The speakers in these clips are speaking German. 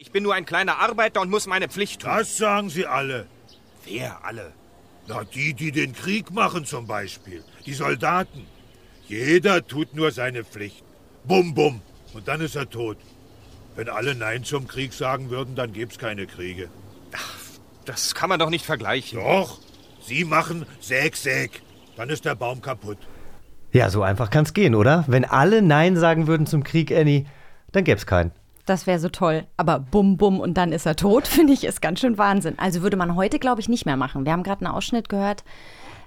Ich bin nur ein kleiner Arbeiter und muss meine Pflicht tun. Das sagen sie alle. Wer alle? Na, die, die den Krieg machen zum Beispiel. Die Soldaten. Jeder tut nur seine Pflicht. Bum, bum. Und dann ist er tot. Wenn alle Nein zum Krieg sagen würden, dann gäb's keine Kriege. Das kann man doch nicht vergleichen. Doch. Sie machen Säg, Säg. Dann ist der Baum kaputt. Ja, so einfach kann's gehen, oder? Wenn alle Nein sagen würden zum Krieg, Annie, dann gäb's keinen. Das wäre so toll. Aber bum, bum und dann ist er tot, finde ich, ist ganz schön Wahnsinn. Also würde man heute, glaube ich, nicht mehr machen. Wir haben gerade einen Ausschnitt gehört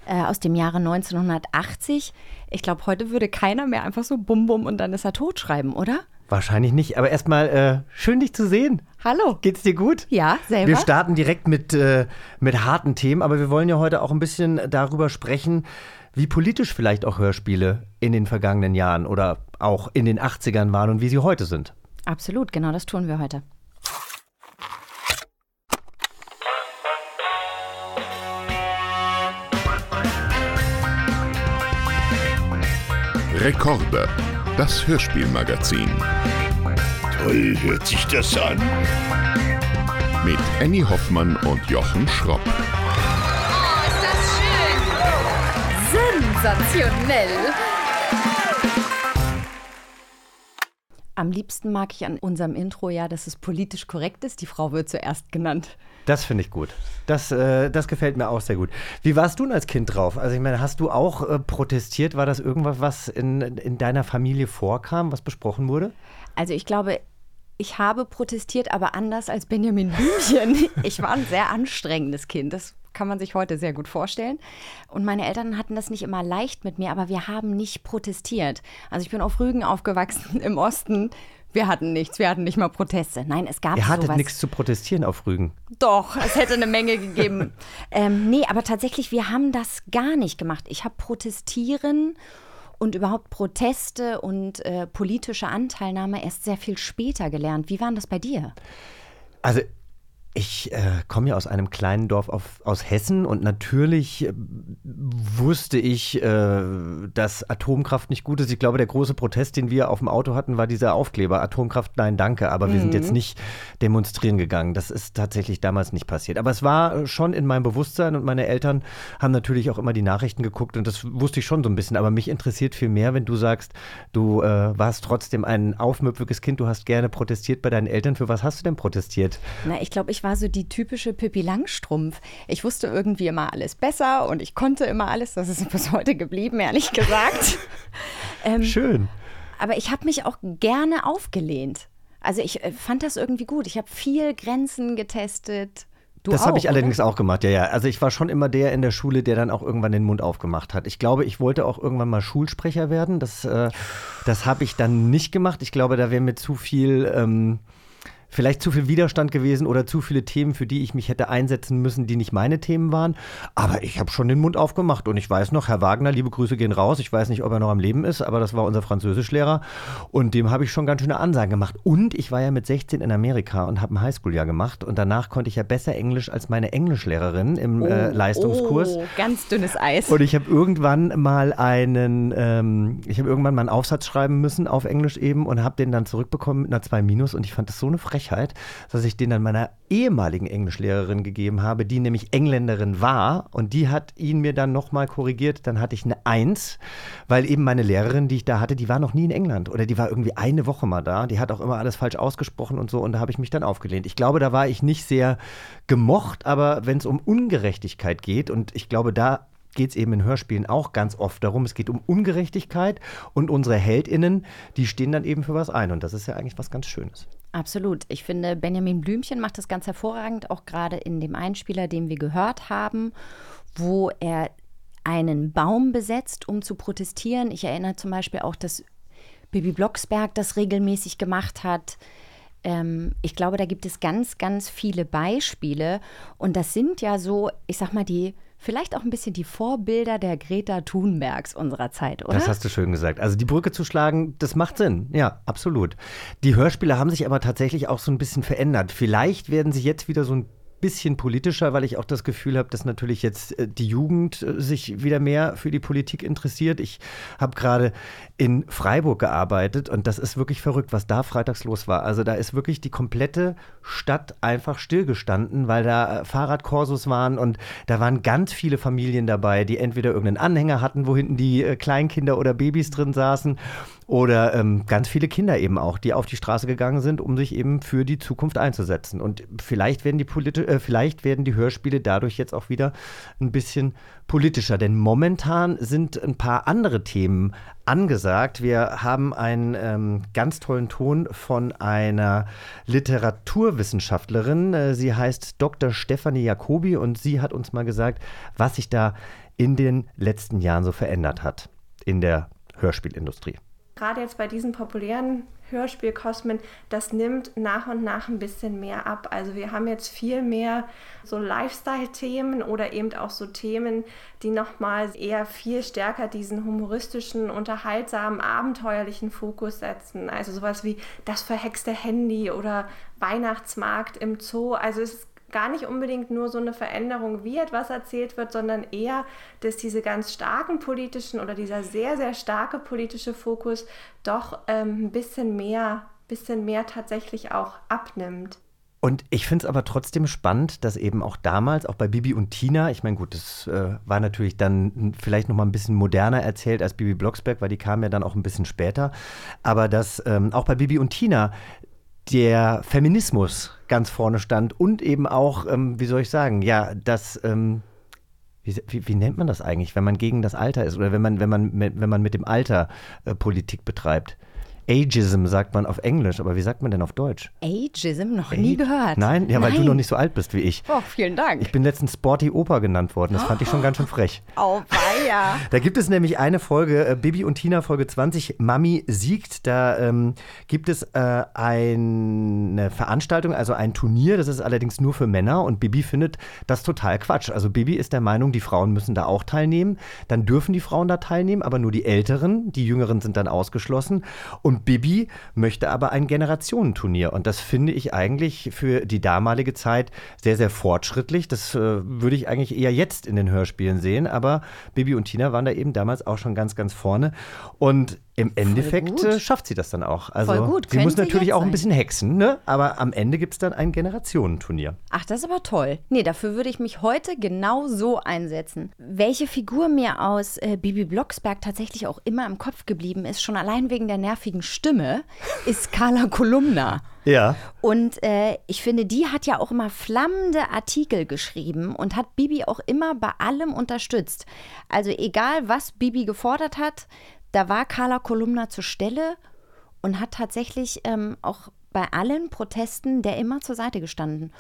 äh, aus dem Jahre 1980. Ich glaube, heute würde keiner mehr einfach so bum, bum und dann ist er tot schreiben, oder? Wahrscheinlich nicht. Aber erstmal äh, schön, dich zu sehen. Hallo. Geht's dir gut? Ja, selber. Wir starten direkt mit, äh, mit harten Themen, aber wir wollen ja heute auch ein bisschen darüber sprechen, wie politisch vielleicht auch Hörspiele in den vergangenen Jahren oder auch in den 80ern waren und wie sie heute sind. Absolut, genau das tun wir heute. Rekorde, das Hörspielmagazin. Toll hört sich das an. Mit Annie Hoffmann und Jochen Schropp. Oh, ist das schön! Sensationell! Am liebsten mag ich an unserem Intro ja, dass es politisch korrekt ist. Die Frau wird zuerst genannt. Das finde ich gut. Das, äh, das gefällt mir auch sehr gut. Wie warst du denn als Kind drauf? Also ich meine, hast du auch äh, protestiert? War das irgendwas, was in, in deiner Familie vorkam, was besprochen wurde? Also ich glaube, ich habe protestiert, aber anders als Benjamin Blümchen. Ich war ein sehr anstrengendes Kind. Das kann man sich heute sehr gut vorstellen. Und meine Eltern hatten das nicht immer leicht mit mir, aber wir haben nicht protestiert. Also ich bin auf Rügen aufgewachsen im Osten. Wir hatten nichts, wir hatten nicht mal Proteste. Nein, es gab Ihr hattet sowas. nichts zu protestieren auf Rügen. Doch, es hätte eine Menge gegeben. ähm, nee, aber tatsächlich, wir haben das gar nicht gemacht. Ich habe protestieren und überhaupt Proteste und äh, politische Anteilnahme erst sehr viel später gelernt. Wie war das bei dir? Also ich äh, komme ja aus einem kleinen Dorf auf, aus Hessen und natürlich äh, wusste ich, äh, dass Atomkraft nicht gut ist. Ich glaube, der große Protest, den wir auf dem Auto hatten, war dieser Aufkleber, Atomkraft, nein, danke. Aber wir sind jetzt nicht demonstrieren gegangen. Das ist tatsächlich damals nicht passiert. Aber es war schon in meinem Bewusstsein und meine Eltern haben natürlich auch immer die Nachrichten geguckt und das wusste ich schon so ein bisschen. Aber mich interessiert viel mehr, wenn du sagst, du äh, warst trotzdem ein aufmüpfiges Kind, du hast gerne protestiert bei deinen Eltern. Für was hast du denn protestiert? Na, ich glaube, ich war so die typische Pippi Langstrumpf. Ich wusste irgendwie immer alles besser und ich konnte immer alles. Das ist bis heute geblieben, ehrlich gesagt. ähm, Schön. aber ich habe mich auch gerne aufgelehnt. Also ich äh, fand das irgendwie gut. Ich habe viel Grenzen getestet. Du das habe ich allerdings oder? auch gemacht, ja, ja. Also ich war schon immer der in der Schule, der dann auch irgendwann den Mund aufgemacht hat. Ich glaube, ich wollte auch irgendwann mal Schulsprecher werden. Das, äh, das habe ich dann nicht gemacht. Ich glaube, da wäre mir zu viel. Ähm, Vielleicht zu viel Widerstand gewesen oder zu viele Themen, für die ich mich hätte einsetzen müssen, die nicht meine Themen waren. Aber ich habe schon den Mund aufgemacht und ich weiß noch, Herr Wagner, liebe Grüße gehen raus. Ich weiß nicht, ob er noch am Leben ist, aber das war unser Französischlehrer und dem habe ich schon ganz schöne Ansagen gemacht. Und ich war ja mit 16 in Amerika und habe ein Highschool-Jahr gemacht und danach konnte ich ja besser Englisch als meine Englischlehrerin im äh, Leistungskurs. Oh, ganz dünnes Eis. Und ich habe irgendwann mal einen, ähm, ich habe irgendwann mal einen Aufsatz schreiben müssen auf Englisch eben und habe den dann zurückbekommen mit einer 2 Minus und ich fand das so eine Frechheit, dass ich den dann meiner ehemaligen Englischlehrerin gegeben habe, die nämlich Engländerin war und die hat ihn mir dann nochmal korrigiert, dann hatte ich eine 1, weil eben meine Lehrerin, die ich da hatte, die war noch nie in England oder die war irgendwie eine Woche mal da, die hat auch immer alles falsch ausgesprochen und so und da habe ich mich dann aufgelehnt. Ich glaube, da war ich nicht sehr gemocht, aber wenn es um Ungerechtigkeit geht und ich glaube, da geht es eben in Hörspielen auch ganz oft darum. Es geht um Ungerechtigkeit und unsere HeldInnen, die stehen dann eben für was ein. Und das ist ja eigentlich was ganz Schönes. Absolut. Ich finde, Benjamin Blümchen macht das ganz hervorragend, auch gerade in dem Einspieler, den wir gehört haben, wo er einen Baum besetzt, um zu protestieren. Ich erinnere zum Beispiel auch, dass Bibi Blocksberg das regelmäßig gemacht hat. Ähm, ich glaube, da gibt es ganz, ganz viele Beispiele. Und das sind ja so, ich sag mal, die vielleicht auch ein bisschen die Vorbilder der Greta Thunbergs unserer Zeit, oder? Das hast du schön gesagt. Also die Brücke zu schlagen, das macht Sinn. Ja, absolut. Die Hörspiele haben sich aber tatsächlich auch so ein bisschen verändert. Vielleicht werden sie jetzt wieder so ein bisschen politischer, weil ich auch das Gefühl habe, dass natürlich jetzt äh, die Jugend äh, sich wieder mehr für die Politik interessiert. Ich habe gerade in Freiburg gearbeitet und das ist wirklich verrückt, was da freitags los war. Also da ist wirklich die komplette Stadt einfach stillgestanden, weil da äh, Fahrradkursus waren und da waren ganz viele Familien dabei, die entweder irgendeinen Anhänger hatten, wo hinten die Kleinkinder oder Babys drin saßen oder ähm, ganz viele Kinder eben auch, die auf die Straße gegangen sind, um sich eben für die Zukunft einzusetzen. Und vielleicht werden die, politi äh, vielleicht werden die Hörspiele dadurch jetzt auch wieder ein bisschen politischer. Denn momentan sind ein paar andere Themen angesagt. Wir haben einen ähm, ganz tollen Ton von einer Literaturwissenschaftlerin. Äh, sie heißt Dr. Stefanie Jacobi und sie hat uns mal gesagt, was sich da in den letzten Jahren so verändert hat in der Hörspielindustrie gerade jetzt bei diesen populären Hörspielkosmen, das nimmt nach und nach ein bisschen mehr ab. Also wir haben jetzt viel mehr so Lifestyle-Themen oder eben auch so Themen, die nochmal eher viel stärker diesen humoristischen, unterhaltsamen, abenteuerlichen Fokus setzen. Also sowas wie das verhexte Handy oder Weihnachtsmarkt im Zoo. Also es ist gar nicht unbedingt nur so eine Veränderung, wie etwas erzählt wird, sondern eher, dass diese ganz starken politischen oder dieser sehr, sehr starke politische Fokus doch ähm, ein bisschen mehr, bisschen mehr tatsächlich auch abnimmt. Und ich finde es aber trotzdem spannend, dass eben auch damals, auch bei Bibi und Tina, ich meine, gut, das äh, war natürlich dann vielleicht noch mal ein bisschen moderner erzählt als Bibi Blocksberg, weil die kam ja dann auch ein bisschen später, aber dass ähm, auch bei Bibi und Tina der Feminismus ganz vorne stand und eben auch, ähm, wie soll ich sagen, ja, das, ähm, wie, wie, wie, nennt man das eigentlich, wenn man gegen das Alter ist oder wenn man, wenn man, wenn man mit dem Alter äh, Politik betreibt? Ageism sagt man auf Englisch, aber wie sagt man denn auf Deutsch? Ageism? Noch nie gehört. Nein? Ja, weil du noch nicht so alt bist wie ich. Oh, vielen Dank. Ich bin letztens Sporty Opa genannt worden. Das fand ich schon ganz schön frech. Oh, weia. Da gibt es nämlich eine Folge, äh, Bibi und Tina, Folge 20, Mami siegt. Da ähm, gibt es äh, eine Veranstaltung, also ein Turnier. Das ist allerdings nur für Männer und Bibi findet das total Quatsch. Also Bibi ist der Meinung, die Frauen müssen da auch teilnehmen. Dann dürfen die Frauen da teilnehmen, aber nur die Älteren. Die Jüngeren sind dann ausgeschlossen. Und Bibi möchte aber ein Generationenturnier. Und das finde ich eigentlich für die damalige Zeit sehr, sehr fortschrittlich. Das äh, würde ich eigentlich eher jetzt in den Hörspielen sehen. Aber Bibi und Tina waren da eben damals auch schon ganz, ganz vorne. Und im Endeffekt äh, schafft sie das dann auch. Also Voll gut. sie muss natürlich auch ein bisschen hexen, ne? aber am Ende gibt es dann ein Generationenturnier. Ach, das ist aber toll. Nee, dafür würde ich mich heute genau so einsetzen. Welche Figur mir aus äh, Bibi Blocksberg tatsächlich auch immer im Kopf geblieben ist, schon allein wegen der nervigen Stimme, ist Carla Kolumna. Ja. Und äh, ich finde, die hat ja auch immer flammende Artikel geschrieben und hat Bibi auch immer bei allem unterstützt. Also egal, was Bibi gefordert hat, da war Carla Kolumna zur Stelle und hat tatsächlich ähm, auch bei allen Protesten der immer zur Seite gestanden.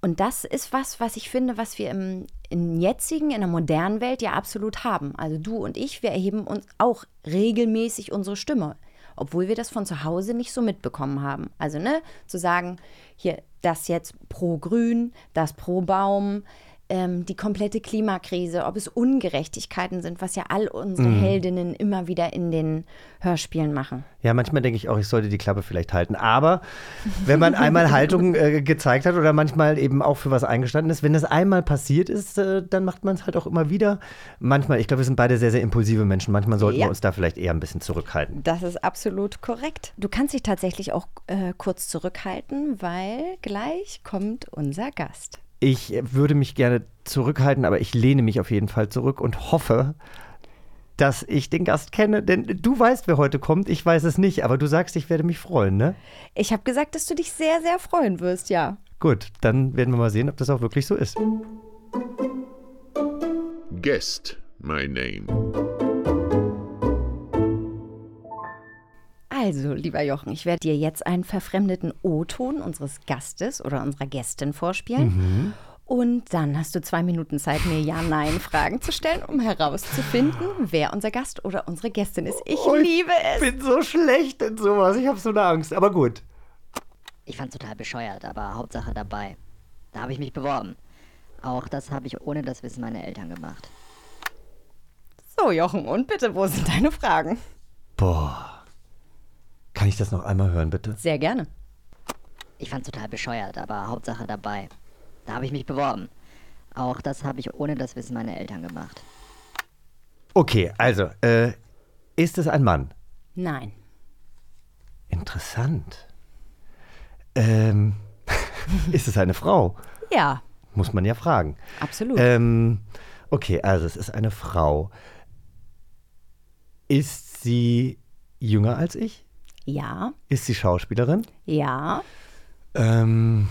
Und das ist was, was ich finde, was wir im, im jetzigen, in der modernen Welt ja absolut haben. Also du und ich, wir erheben uns auch regelmäßig unsere Stimme, obwohl wir das von zu Hause nicht so mitbekommen haben. Also ne, zu sagen, hier das jetzt pro Grün, das pro Baum, ähm, die komplette Klimakrise, ob es Ungerechtigkeiten sind, was ja all unsere mhm. Heldinnen immer wieder in den Hörspielen machen. Ja, manchmal denke ich auch, ich sollte die Klappe vielleicht halten. Aber wenn man einmal Haltung äh, gezeigt hat oder manchmal eben auch für was eingestanden ist, wenn das einmal passiert ist, äh, dann macht man es halt auch immer wieder. Manchmal, ich glaube, wir sind beide sehr, sehr impulsive Menschen. Manchmal sollten ja. wir uns da vielleicht eher ein bisschen zurückhalten. Das ist absolut korrekt. Du kannst dich tatsächlich auch äh, kurz zurückhalten, weil gleich kommt unser Gast. Ich würde mich gerne zurückhalten, aber ich lehne mich auf jeden Fall zurück und hoffe, dass ich den Gast kenne. Denn du weißt, wer heute kommt. Ich weiß es nicht, aber du sagst, ich werde mich freuen, ne? Ich habe gesagt, dass du dich sehr, sehr freuen wirst, ja. Gut, dann werden wir mal sehen, ob das auch wirklich so ist. Guest, my name. Also, lieber Jochen, ich werde dir jetzt einen verfremdeten O-Ton unseres Gastes oder unserer Gästin vorspielen. Mhm. Und dann hast du zwei Minuten Zeit, mir Ja-Nein-Fragen zu stellen, um herauszufinden, wer unser Gast oder unsere Gästin ist. Ich oh, liebe es. Ich bin so schlecht in sowas. Ich habe so eine Angst. Aber gut. Ich fand total bescheuert, aber Hauptsache dabei. Da habe ich mich beworben. Auch das habe ich ohne das Wissen meiner Eltern gemacht. So, Jochen, und bitte, wo sind deine Fragen? Boah. Kann ich das noch einmal hören, bitte? Sehr gerne. Ich fand total bescheuert, aber Hauptsache dabei. Da habe ich mich beworben. Auch das habe ich ohne das Wissen meiner Eltern gemacht. Okay, also, äh, ist es ein Mann? Nein. Interessant. Ähm, ist es eine Frau? Ja, Muss man ja fragen. absolut. Ähm, okay, also es ist eine Frau. Ist sie jünger als ich? Ja, Ist sie Schauspielerin? ja. Ähm,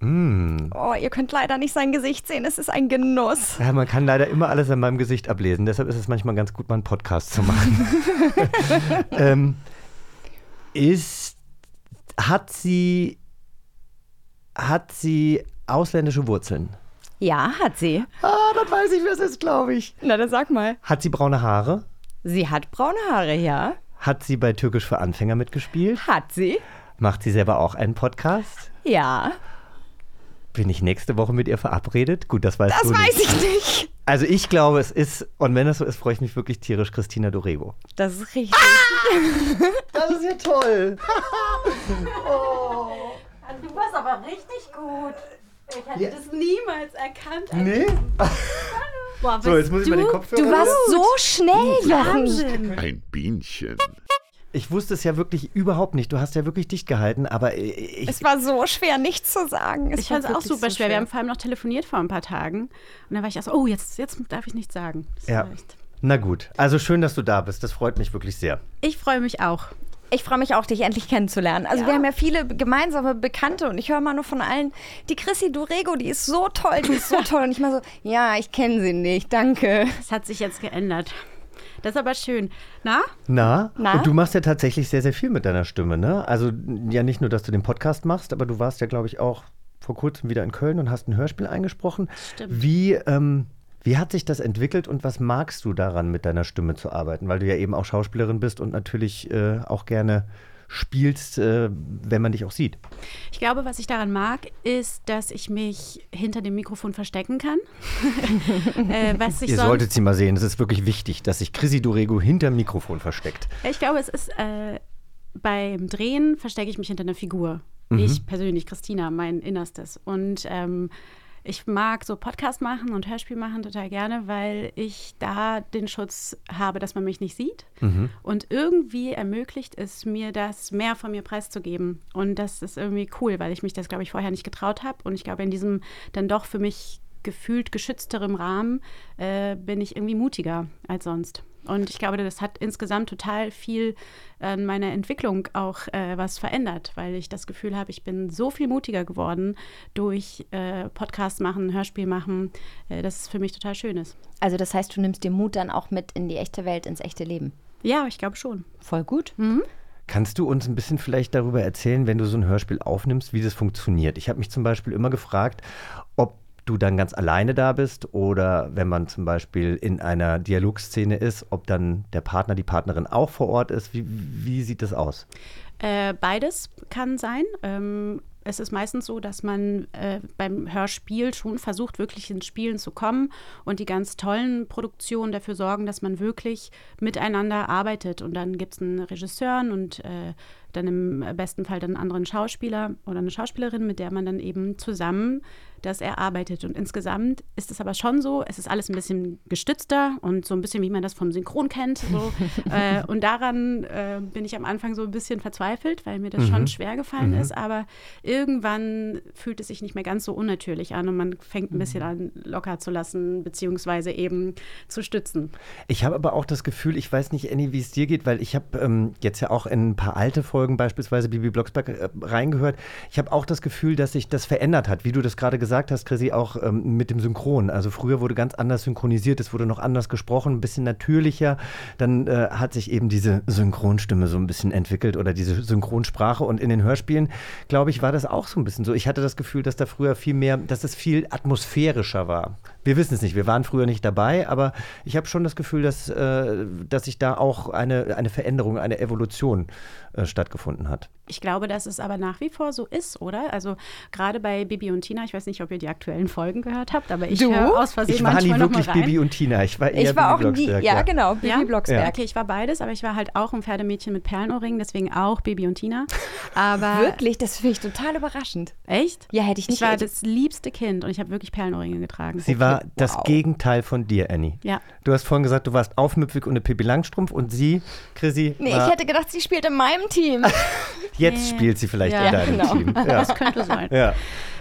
mm. Oh, ihr könnt leider nicht sein Gesicht sehen. Es ist ein Genuss. Ja, man kann leider immer alles an meinem Gesicht ablesen. Deshalb ist es manchmal ganz gut, mal einen Podcast zu machen. ähm, ist, hat sie, hat sie ausländische Wurzeln? Ja, hat sie. Ah, dann weiß ich, wer es ist, glaube ich. Na, dann sag mal. Hat sie braune Haare? Sie hat braune Haare, ja. Hat sie bei Türkisch für Anfänger mitgespielt? Hat sie? Macht sie selber auch einen Podcast? Ja. Bin ich nächste Woche mit ihr verabredet? Gut, das weißt Das du weiß nicht. ich nicht. Also ich glaube, es ist, und wenn es so ist, freue ich mich wirklich tierisch, Christina Dorego. Das ist richtig. Das ist ja toll. Du warst aber richtig gut. Ich hätte Ja. das niemals erkannt. Nee? Boah, So, jetzt muss ich mal den Kopfhörer Du warst so schnell, Jochen. Ein Bienchen. Ich wusste es ja wirklich überhaupt nicht. Du hast ja wirklich dicht gehalten, aber ich, Es war so schwer, nichts zu sagen. Es Ich fand es auch super so schwer. Wir haben vor allem noch telefoniert vor ein paar Tagen. Und dann war ich auch so, oh, jetzt, jetzt darf ich nichts sagen. Das Ja. Na gut, also schön, dass du da bist. Das freut mich wirklich sehr. Ich freue mich auch. Ich freue mich auch, dich endlich kennenzulernen. Also wir haben ja viele gemeinsame Bekannte und ich höre mal nur von allen, die Chrissy Durego, die ist so toll, die ist so toll. Und ich mal so, ja, ich kenne sie nicht, danke. Es hat sich jetzt geändert. Das ist aber schön. Na? Na? Na? Und du machst ja tatsächlich sehr, sehr viel mit deiner Stimme, ne? Also ja nicht nur, dass du den Podcast machst, aber du warst ja, glaube ich, auch vor kurzem wieder in Köln und hast ein Hörspiel eingesprochen. Stimmt. Wie, ähm, wie hat sich das entwickelt und was magst du daran, mit deiner Stimme zu arbeiten? Weil du ja eben auch Schauspielerin bist und natürlich äh, auch gerne spielst, äh, wenn man dich auch sieht. Ich glaube, was ich daran mag, ist, dass ich mich hinter dem Mikrofon verstecken kann. äh, was ich Ihr solltet sie mal sehen. Es ist wirklich wichtig, dass sich Chrissy Dorego hinterm Mikrofon versteckt. Ich glaube, es ist äh, beim Drehen verstecke ich mich hinter einer Figur. Mhm. Ich persönlich, Christina, mein Innerstes. Und ähm, ich mag so Podcast machen und Hörspiel machen total gerne, weil ich da den Schutz habe, dass man mich nicht sieht. Mhm. Und irgendwie ermöglicht es mir, das mehr von mir preiszugeben. Und das ist irgendwie cool, weil ich mich das, glaube ich, vorher nicht getraut habe. Und ich glaube, in diesem dann doch für mich gefühlt geschützterem Rahmen äh, bin ich irgendwie mutiger als sonst. Und ich glaube, das hat insgesamt total viel an meiner Entwicklung auch äh, was verändert, weil ich das Gefühl habe, ich bin so viel mutiger geworden durch äh, Podcast machen, Hörspiel machen, äh, dass es für mich total schön ist. Also das heißt, du nimmst den Mut dann auch mit in die echte Welt, ins echte Leben. Ja, ich glaube schon. Voll gut. Kannst du uns ein bisschen vielleicht darüber erzählen, wenn du so ein Hörspiel aufnimmst, wie das funktioniert? Ich habe mich zum Beispiel immer gefragt, ob du dann ganz alleine da bist oder wenn man zum Beispiel in einer Dialogszene ist, ob dann der Partner, die Partnerin auch vor Ort ist. Wie, wie sieht das aus? Äh, beides kann sein. Ähm, es ist meistens so, dass man äh, beim Hörspiel schon versucht, wirklich ins Spielen zu kommen und die ganz tollen Produktionen dafür sorgen, dass man wirklich miteinander arbeitet. Und dann gibt es einen Regisseur und äh, dann im besten Fall dann einen anderen Schauspieler oder eine Schauspielerin, mit der man dann eben zusammen das erarbeitet. Und insgesamt ist es aber schon so, es ist alles ein bisschen gestützter und so ein bisschen, wie man das vom Synchron kennt. So. äh, und daran äh, bin ich am Anfang so ein bisschen verzweifelt, weil mir das schon schwer gefallen ist. Aber irgendwann fühlt es sich nicht mehr ganz so unnatürlich an und man fängt ein bisschen an, locker zu lassen, beziehungsweise eben zu stützen. Ich habe aber auch das Gefühl, ich weiß nicht, Annie, wie es dir geht, weil ich habe ähm, jetzt ja auch in ein paar alte Folgen, beispielsweise Bibi Blocksberg, äh, reingehört. Ich habe auch das Gefühl, dass sich das verändert hat, wie du das gerade gesagt hast, Chrissy, auch ähm, mit dem Synchron. Also früher wurde ganz anders synchronisiert, es wurde noch anders gesprochen, ein bisschen natürlicher. Dann äh, hat sich eben diese Synchronstimme so ein bisschen entwickelt oder diese Synchronsprache. Und in den Hörspielen, glaube ich, war das auch so ein bisschen so. Ich hatte das Gefühl, dass da früher viel mehr, dass es viel atmosphärischer war. Wir wissen es nicht, wir waren früher nicht dabei, aber ich habe schon das Gefühl, dass, äh, dass sich da auch eine, eine Veränderung, eine Evolution äh, stattgefunden hat. Ich glaube, dass es aber nach wie vor so ist, oder? Also gerade bei Bibi und Tina, ich weiß nicht, ob ihr die aktuellen Folgen gehört habt, aber ich höre aus Versehen Ich war nie manchmal noch mal wirklich rein. Bibi und Tina. Ich war eher Ich war auch Bibi die, Blocksberg. ja, genau, Bibi Ja? Blocksberg. Okay, ich war beides, aber ich war halt auch ein Pferdemädchen mit Perlenohrringen, deswegen auch Bibi und Tina. Aber Wirklich, das finde ich total überraschend. echt? Ja, hätte ich nicht Ich war das liebste Kind und ich habe wirklich Perlenohrringe getragen. Sie war Okay, das wow. Gegenteil von dir, Annie. Ja. Du hast vorhin gesagt, du warst aufmüpfig und eine Pippi Langstrumpf und sie, Chrissy, Nee, war, ich hätte gedacht, sie spielt in meinem Team. jetzt Nee. spielt sie vielleicht Ja, in deinem genau. Team. Ja. Das könnte sein. ja.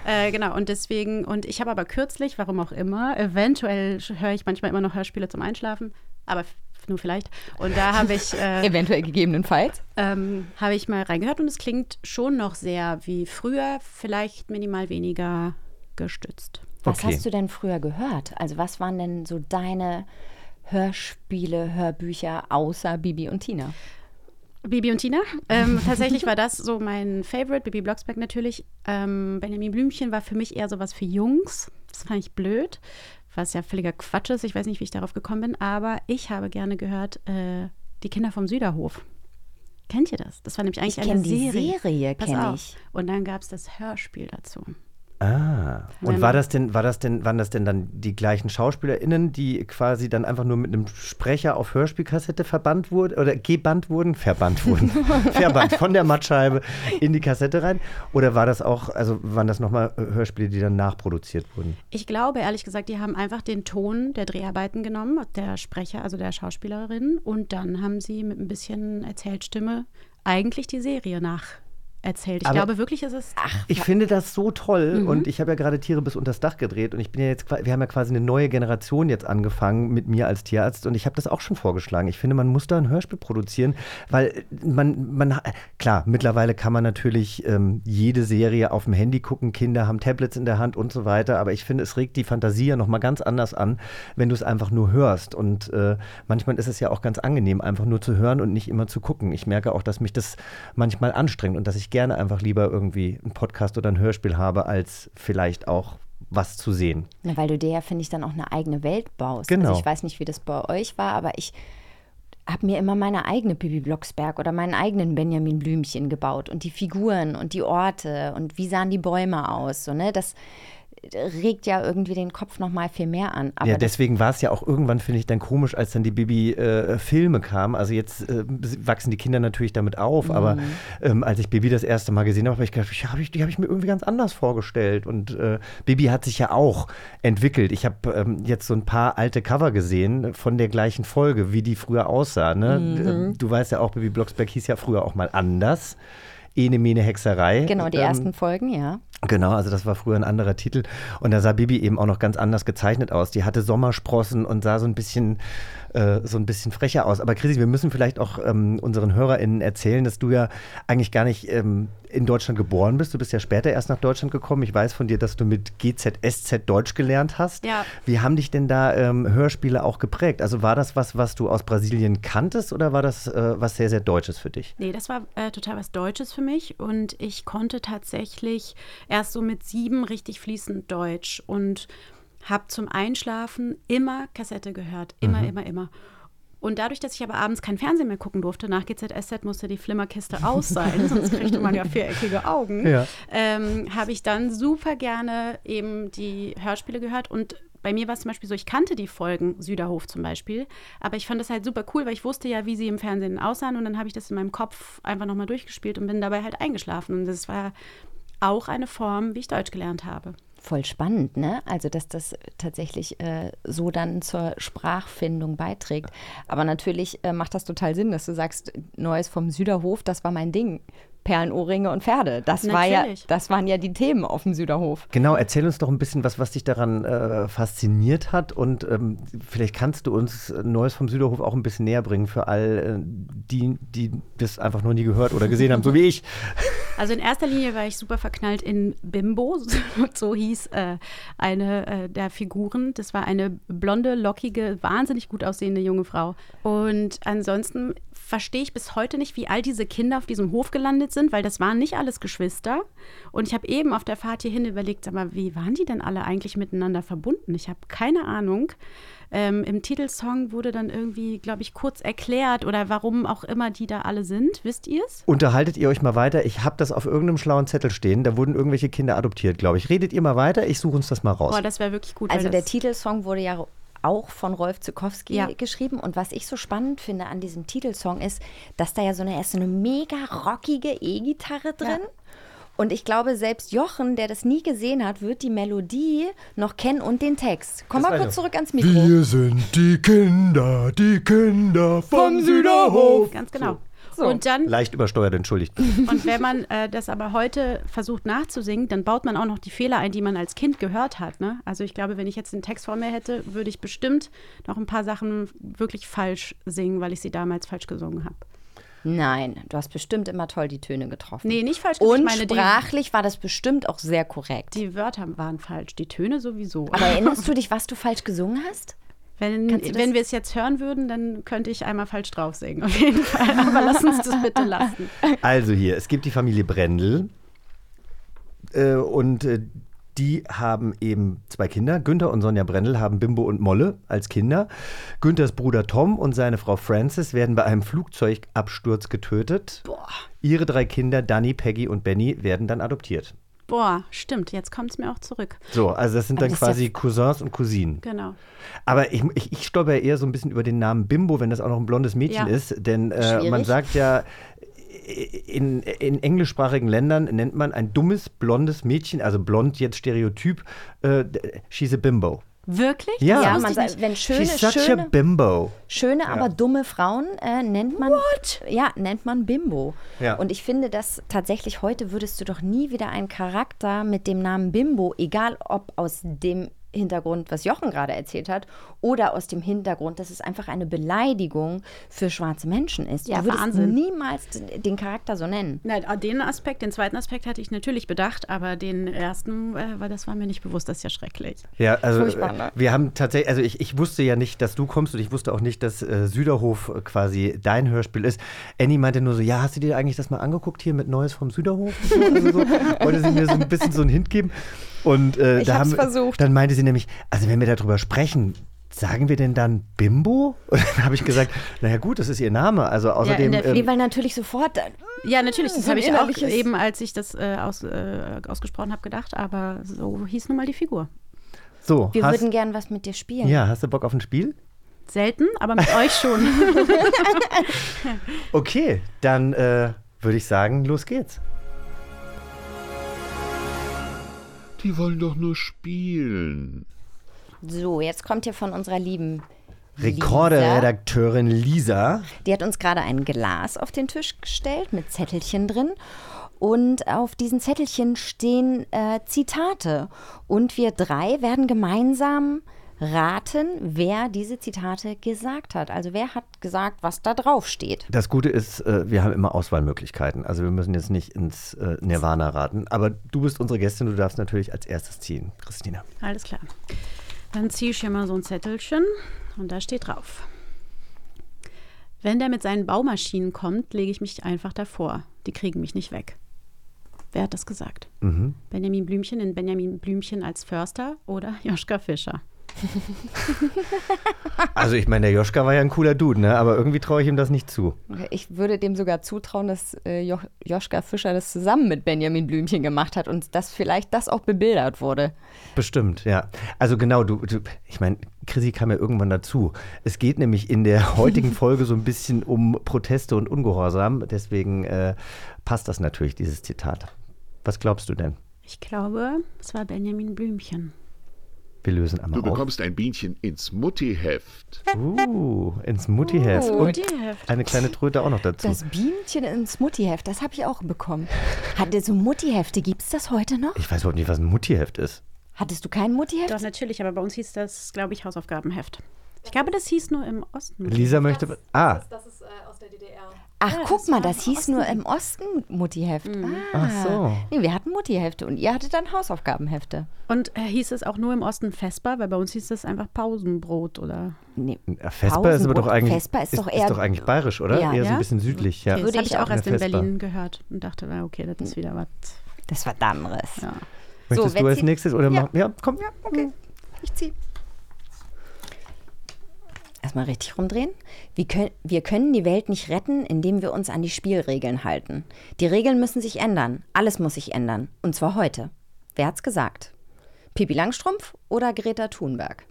Äh, genau, und deswegen, und ich habe aber kürzlich, warum auch immer, eventuell höre ich manchmal immer noch Hörspiele zum Einschlafen, aber nur vielleicht. Und da habe ich, äh, Eventuell gegebenenfalls. ähm, habe ich mal reingehört und es klingt schon noch sehr wie früher, vielleicht minimal weniger gestützt. Was Okay. hast du denn früher gehört? Also was waren denn so deine Hörspiele, Hörbücher außer Bibi und Tina? Bibi und Tina. Ähm, tatsächlich war das so mein Favorite. Bibi Blocksberg natürlich. Ähm, Benjamin Blümchen war für mich eher sowas für Jungs. Das fand ich blöd, was ja völliger Quatsch ist. Ich weiß nicht, wie ich darauf gekommen bin, aber ich habe gerne gehört äh, Die Kinder vom Süderhof. Kennt ihr das? Das war nämlich eigentlich Ich eine die Serie. Serie, Pass kenn auf. ich. Und dann gab es das Hörspiel dazu. Ah. Und war das denn, war das denn, waren das denn dann die gleichen SchauspielerInnen, die quasi dann einfach nur mit einem Sprecher auf Hörspielkassette verbannt wurden oder gebannt wurden, verbannt wurden, verbannt von der Mattscheibe in die Kassette rein? Oder war das auch, also waren das nochmal Hörspiele, die dann nachproduziert wurden? Ich glaube, ehrlich gesagt, die haben einfach den Ton der Dreharbeiten genommen, der Sprecher, also der Schauspielerin, und dann haben sie mit ein bisschen Erzählstimme eigentlich die Serie nacherzählt. Ich Aber- glaube wirklich, ist es. Ach, Ich finde das so toll Mhm. und ich habe ja gerade Tiere bis unters Dach gedreht und ich bin ja jetzt, wir haben ja quasi eine neue Generation jetzt angefangen mit mir als Tierarzt und ich habe das auch schon vorgeschlagen. Ich finde, man muss da ein Hörspiel produzieren, weil man, man, klar, mittlerweile kann man natürlich ähm, jede Serie auf dem Handy gucken, Kinder haben Tablets in der Hand und so weiter, aber ich finde, es regt die Fantasie ja nochmal ganz anders an, wenn du es einfach nur hörst und äh, manchmal ist es ja auch ganz angenehm, einfach nur zu hören und nicht immer zu gucken. Ich merke auch, dass mich das manchmal anstrengt und dass ich gerne einfach lieber irgendwie einen Podcast oder ein Hörspiel habe, als vielleicht auch was zu sehen. Na, weil du dir ja, finde ich, dann auch eine eigene Welt baust. Genau. Also ich weiß nicht, wie das bei euch war, aber ich habe mir immer meine eigene Bibi Blocksberg oder meinen eigenen Benjamin Blümchen gebaut und die Figuren und die Orte und wie sahen die Bäume aus. So, ne? Das regt ja irgendwie den Kopf noch mal viel mehr an. Aber ja, deswegen war es ja auch irgendwann, finde ich, dann komisch, als dann die Bibi-Filme kamen. Also jetzt äh, wachsen die Kinder natürlich damit auf, aber Mhm. ähm, als ich Bibi das erste Mal gesehen habe, habe ich gedacht, ja, hab ich, die habe ich mir irgendwie ganz anders vorgestellt. Und äh, Bibi hat sich ja auch entwickelt. Ich habe ähm, jetzt so ein paar alte Cover gesehen von der gleichen Folge, wie die früher aussah. Ne? Mhm. Du weißt ja auch, Bibi Blocksberg hieß ja früher auch mal anders. Ene, Mene, Hexerei. genau, die Ähm, ersten Folgen, ja. Genau, also das war früher ein anderer Titel. Und da sah Bibi eben auch noch ganz anders gezeichnet aus. Die hatte Sommersprossen und sah so ein bisschen, äh, so ein bisschen frecher aus. Aber Chrissy, wir müssen vielleicht auch ähm, unseren HörerInnen erzählen, dass du ja eigentlich gar nicht ähm, in Deutschland geboren bist. Du bist ja später erst nach Deutschland gekommen. Ich weiß von dir, dass du mit GZSZ Deutsch gelernt hast. Ja. Wie haben dich denn da ähm, Hörspiele auch geprägt? Also war das was, was du aus Brasilien kanntest oder war das äh, was sehr, sehr Deutsches für dich? Nee, das war äh, total was Deutsches für mich und ich konnte tatsächlich erst so mit sieben richtig fließend Deutsch und habe zum Einschlafen immer Kassette gehört. Immer, Mhm. immer, immer. Und dadurch, dass ich aber abends kein Fernsehen mehr gucken durfte, nach GZSZ musste die Flimmerkiste aus sein, sonst kriegte man ja viereckige Augen, Ja. ähm, habe ich dann super gerne eben die Hörspiele gehört und bei mir war es zum Beispiel so, ich kannte die Folgen Süderhof zum Beispiel, aber ich fand das halt super cool, weil ich wusste ja, wie sie im Fernsehen aussahen und dann habe ich das in meinem Kopf einfach nochmal durchgespielt und bin dabei halt eingeschlafen und das war auch eine Form, wie ich Deutsch gelernt habe. Voll spannend, ne? Also, dass das tatsächlich äh, so dann zur Sprachfindung beiträgt. Aber natürlich äh, macht das total Sinn, dass du sagst, Neues vom Süderhof, das war mein Ding. Perlenohrringe und Pferde. Das, war ja, das waren ja die Themen auf dem Süderhof. Genau, erzähl uns doch ein bisschen was, was dich daran äh, fasziniert hat und ähm, vielleicht kannst du uns Neues vom Süderhof auch ein bisschen näher bringen für all äh, die, die das einfach noch nie gehört oder gesehen haben, so wie ich. Also in erster Linie war ich super verknallt in Bimbo, so hieß äh, eine äh, der Figuren. Das war eine blonde, lockige, wahnsinnig gut aussehende junge Frau. Und ansonsten verstehe ich bis heute nicht, wie all diese Kinder auf diesem Hof gelandet sind, weil das waren nicht alles Geschwister. Und ich habe eben auf der Fahrt hierhin überlegt, aber wie waren die denn alle eigentlich miteinander verbunden? Ich habe keine Ahnung. Ähm, Im Titelsong wurde dann irgendwie, glaube ich, kurz erklärt oder warum auch immer die da alle sind. Wisst ihr es? Unterhaltet ihr euch mal weiter? Ich habe das auf irgendeinem schlauen Zettel stehen. Da wurden irgendwelche Kinder adoptiert, glaube ich. Redet ihr mal weiter? Ich suche uns das mal raus. Boah, das wäre wirklich gut. Also der Titelsong wurde ja auch von Rolf Zukowski Ja. geschrieben. Und was ich so spannend finde an diesem Titelsong ist, dass da ja so eine, erst so eine mega rockige E-Gitarre drin. Und ich glaube, selbst Jochen, der das nie gesehen hat, wird die Melodie noch kennen und den Text. Komm mal kurz zurück ans Mikro. Wir sind die Kinder, die Kinder vom Süderhof. Ganz genau. Und dann Leicht übersteuert, entschuldigt. Und wenn man äh, das aber heute versucht nachzusingen, dann baut man auch noch die Fehler ein, die man als Kind gehört hat. Ne? Also ich glaube, wenn ich jetzt den Text vor mir hätte, würde ich bestimmt noch ein paar Sachen wirklich falsch singen, weil ich sie damals falsch gesungen habe. Nein, du hast bestimmt immer toll die Töne getroffen. Nee, nicht falsch gesungen. Und meine, die, sprachlich war das bestimmt auch sehr korrekt. die Wörter waren falsch, die Töne sowieso. Aber erinnerst du dich, was du falsch gesungen hast? Wenn, wenn wir es jetzt hören würden, dann könnte ich einmal falsch drauf singen, auf jeden Fall. Aber lass uns das bitte lassen. Also hier, es gibt die Familie Brendel äh, und äh, die haben eben zwei Kinder. Günther und Sonja Brendel haben Bimbo und Molle als Kinder. Günthers Bruder Tom und seine Frau Frances werden bei einem Flugzeugabsturz getötet. Ihre drei Kinder, Danny, Peggy und Benny, werden dann adoptiert. Boah, stimmt, jetzt kommt es mir auch zurück. So, also das sind Aber dann das ist ja quasi Cousins und Cousinen. Genau. Aber ich, ich, ich stolper eher so ein bisschen über den Namen Bimbo, wenn das auch noch ein blondes Mädchen Ja. ist. Denn äh, man sagt ja, in, in englischsprachigen Ländern nennt man ein dummes, blondes Mädchen, also blond jetzt Stereotyp, äh, she's a bimbo. Wirklich? Ja. Das Ja, man sagt, wenn schöne, she's such a schöne, bimbo. schöne, aber dumme Frauen äh, nennt man ja nennt man Bimbo. Ja. Und ich finde, dass tatsächlich heute würdest du doch nie wieder einen Charakter mit dem Namen Bimbo, egal ob aus dem Hintergrund, was Jochen gerade erzählt hat, oder aus dem Hintergrund, dass es einfach eine Beleidigung für schwarze Menschen ist. Ja, du würdest Wahnsinn. niemals den Charakter so nennen. Na, den Aspekt, den zweiten Aspekt hatte ich natürlich bedacht, aber den ersten, äh, weil das war mir nicht bewusst, das ist ja schrecklich. Ja, also Furchtbar, ne? äh, wir haben tatsächlich, also ich, ich wusste ja nicht, dass du kommst und ich wusste auch nicht, dass äh, Süderhof äh, quasi dein Hörspiel ist. Annie meinte nur so, ja, hast du dir eigentlich das mal angeguckt hier mit Neues vom Süderhof? Also so, wollte sie mir so ein bisschen so einen Hint geben. Und äh, Ich da haben, versucht. dann meinte sie nämlich, also wenn wir darüber sprechen, sagen wir denn dann Bimbo? Und dann habe ich gesagt, naja gut, das ist ihr Name. Also außerdem. der- ähm, weil natürlich sofort äh, Ja, natürlich, das So habe ich auch eben, als ich das äh, aus, äh, ausgesprochen habe, gedacht, aber so hieß nun mal die Figur. so, wir hast, würden gern was mit dir spielen. ja, hast du Bock auf ein Spiel? Selten, aber mit euch schon. Okay, dann äh, würde ich sagen, los geht's. Die wollen doch nur spielen. So, jetzt kommt hier von unserer lieben Rekorderredakteurin Lisa. Die hat uns gerade ein Glas auf den Tisch gestellt mit Zettelchen drin. Und auf diesen Zettelchen stehen äh, Zitate. Und wir drei werden gemeinsam raten, wer diese Zitate gesagt hat. Also wer hat gesagt, was da drauf steht. Das Gute ist, äh, wir haben immer Auswahlmöglichkeiten. Also wir müssen jetzt nicht ins äh, Nirvana raten. Aber du bist unsere Gästin, du darfst natürlich als erstes ziehen. Christina. Alles klar. Dann ziehe ich hier mal so ein Zettelchen und da steht drauf. Wenn der mit seinen Baumaschinen kommt, lege ich mich einfach davor. Die kriegen mich nicht weg. Wer hat das gesagt? Mhm. Benjamin Blümchen in Benjamin Blümchen als Förster oder Joschka Fischer? Also ich meine, der Joschka war ja ein cooler Dude, ne? aber irgendwie traue ich ihm das nicht zu. Ich würde dem sogar zutrauen, dass äh, jo Joschka Fischer das zusammen mit Benjamin Blümchen gemacht hat und dass vielleicht das auch bebildert wurde. Bestimmt, ja. Also genau, du, du ich meine, Chrissy kam ja irgendwann dazu. Es geht nämlich in der heutigen Folge so ein bisschen um Proteste und Ungehorsam. Deswegen äh, passt das natürlich, dieses Zitat. Was glaubst du denn? Ich glaube, es war Benjamin Blümchen. Wir lösen einmal Du auf. bekommst ein Bienchen ins Muttiheft. Uh, ins Muttiheft. Oh, Und Muttiheft. eine kleine Tröte auch noch dazu. Das Bienchen ins Muttiheft, das habe ich auch bekommen. Hatte so Muttihefte, gibt es das heute noch? Ich weiß überhaupt nicht, was ein Muttiheft ist. Hattest du kein Muttiheft? Doch, natürlich, aber bei uns hieß das, glaube ich, Hausaufgabenheft. Ich glaube, das hieß nur im Osten. Lisa möchte. Ah, Das ist äh, aus der DDR. Ach, Ja, guck das mal, war das im hieß nur Osten. im Osten Muttiheft. Ah. ach so. Nee, wir hatten Muttihefte und ihr hattet dann Hausaufgabenhefte. Und äh, hieß es auch nur im Osten Vesper, weil bei uns hieß es einfach Pausenbrot oder. Nee, Ja, Vesper ist aber doch eigentlich. Vesper ist doch eher- ist doch eigentlich bayerisch, oder? Ja. Eher so Ja? ein bisschen südlich, ja. Okay, Würde das habe ich auch erst in. Berlin gehört und dachte, na, okay, das ist wieder was. das ist was anderes. Ja. Möchtest wenn du als nächstes oder Ja. mach, ja, komm. Ja, okay. Ich zieh. Erstmal richtig rumdrehen. Wir können, wir können die Welt nicht retten, indem wir uns an die Spielregeln halten. Die Regeln müssen sich ändern. Alles muss sich ändern. Und zwar heute. Wer hat's gesagt? Pipi Langstrumpf oder Greta Thunberg?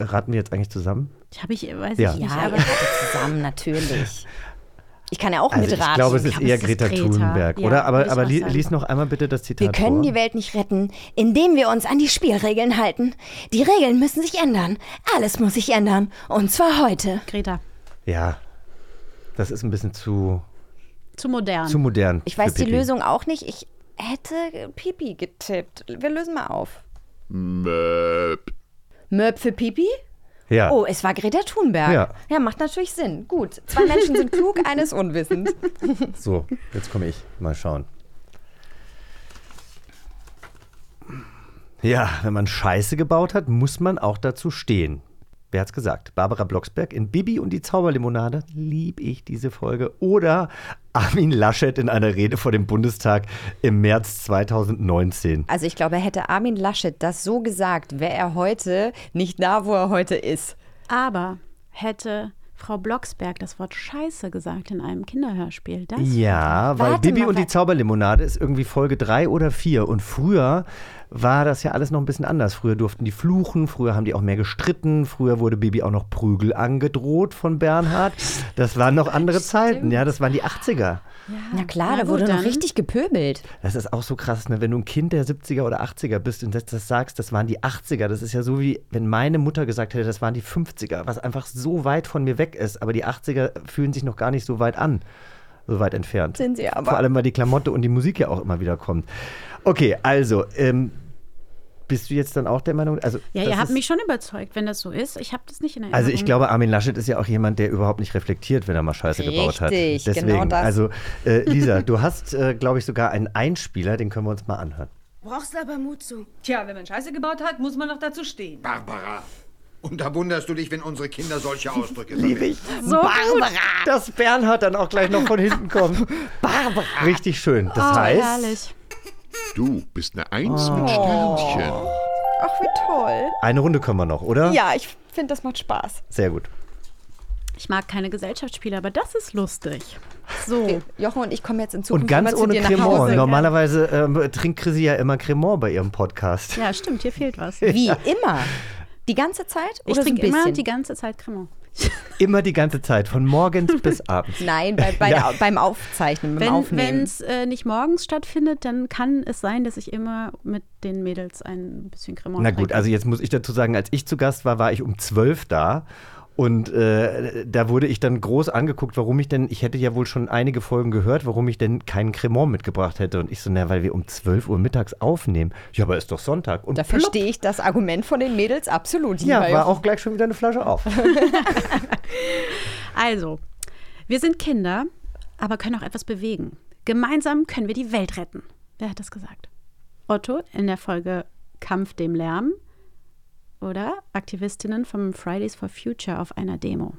Raten wir jetzt eigentlich zusammen? Ich habe ich, weiß Ja. ich nicht, Ja, aber ihr hattet zusammen, natürlich. Ich kann ja auch Also ich mitraten. glaube, es ist glaube, eher es ist Greta Greta. Thunberg, Ja, oder? Aber, ich aber li sagen. lies noch einmal bitte das Zitat Wir können vor. die Welt nicht retten, indem wir uns an die Spielregeln halten. Die Regeln müssen sich ändern. Alles muss sich ändern. Und zwar heute. Greta, Ja, das ist ein bisschen zu, zu modern. zu modern. Ich weiß die. Lösung auch nicht. Ich hätte Pipi getippt. Wir lösen mal auf. Möp. Möb für Pipi? Ja. Oh, es war Greta Thunberg. Ja. ja, macht natürlich Sinn. Gut. Zwei Menschen sind klug, eines unwissend. So, jetzt komme ich. Mal schauen. Ja, wenn man Scheiße gebaut hat, muss man auch dazu stehen. Wer hat's gesagt? Barbara Blocksberg in Bibi und die Zauberlimonade? Lieb ich diese Folge. Oder Armin Laschet in einer Rede vor dem Bundestag im März 2019. Also ich glaube, hätte Armin Laschet das so gesagt, wäre er heute nicht da, wo er heute ist. aber hätte Frau Blocksberg das Wort Scheiße gesagt in einem Kinderhörspiel, das Ja, weil Bibi mal, und die Zauberlimonade ist irgendwie Folge drei oder vier. Und früher war das ja alles noch ein bisschen anders. Früher durften die fluchen, früher haben die auch mehr gestritten, früher wurde Bibi auch noch Prügel angedroht von Bernhard. Das waren noch andere Zeiten, ja, das waren die 80er. Na klar, Na da wurde noch dann. richtig gepöbelt. Das ist auch so krass, ne? wenn du ein Kind der 70er oder 80er bist und das, das sagst, das waren die 80er. Das ist ja so wie, wenn meine Mutter gesagt hätte, das waren die 50er, was einfach so weit von mir weg ist. Aber die 80er fühlen sich noch gar nicht so weit an, so weit entfernt. Sind sie aber. Vor allem, weil die Klamotte und die Musik ja auch immer wieder kommt. Okay, also, ähm, bist du jetzt dann auch der Meinung? Also, Ja, ihr habt mich schon überzeugt, wenn das so ist. Ich habe das nicht in Erinnerung. Also ich glaube, Armin Laschet ist ja auch jemand, der überhaupt nicht reflektiert, wenn er mal Scheiße gebaut hat. Richtig, Deswegen, genau das. also äh, Lisa, du hast, äh, glaube ich, sogar einen Einspieler, den können wir uns mal anhören. Brauchst aber Mut zu. Tja, wenn man Scheiße gebaut hat, muss man doch dazu stehen. Barbara. Und da wunderst du dich, wenn unsere Kinder solche Ausdrücke verwenden. So Barbara! Dass Bernhard dann auch gleich noch von hinten kommt. Barbara! Richtig schön. Das oh, heißt, herrlich. Du bist eine Eins mit Sternchen. Ach, wie toll. eine Runde können wir noch, oder? Ja, ich finde, das macht Spaß. Sehr gut. Ich mag keine Gesellschaftsspiele, aber das ist lustig. So. Jochen und ich kommen jetzt in Zukunft Und ganz immer zu ohne Cremant. Hause. Normalerweise ähm, trinkt Chrissy ja immer Cremant bei ihrem Podcast. Ja, stimmt, hier fehlt was. Wie immer. Die ganze Zeit? Ich Oder so ein trinke immer bisschen? die ganze Zeit Cremant. Immer die ganze Zeit, von morgens bis abends. Nein, bei, bei Ja. der, beim Aufzeichnen, beim Wenn Aufnehmen. es äh, nicht morgens stattfindet, dann kann es sein, dass ich immer mit den Mädels ein bisschen Cremant Na gut, trinke. also jetzt muss ich dazu sagen, als ich zu Gast war, war ich um zwölf da. Und äh, da wurde ich dann groß angeguckt, warum ich denn, ich hätte ja wohl schon einige Folgen gehört, warum ich denn keinen Cremant mitgebracht hätte. Und ich so, na, weil wir um 12 Uhr mittags aufnehmen. Ja, aber ist doch Sonntag. Und Da plopp, verstehe ich das Argument von den Mädels absolut. Ja, war auch gleich schon wieder eine Flasche auf. Also, wir sind Kinder, aber können auch etwas bewegen. Gemeinsam können wir die Welt retten. Wer hat das gesagt? Otto in der Folge Kampf dem Lärm oder Aktivistinnen vom Fridays for Future auf einer Demo.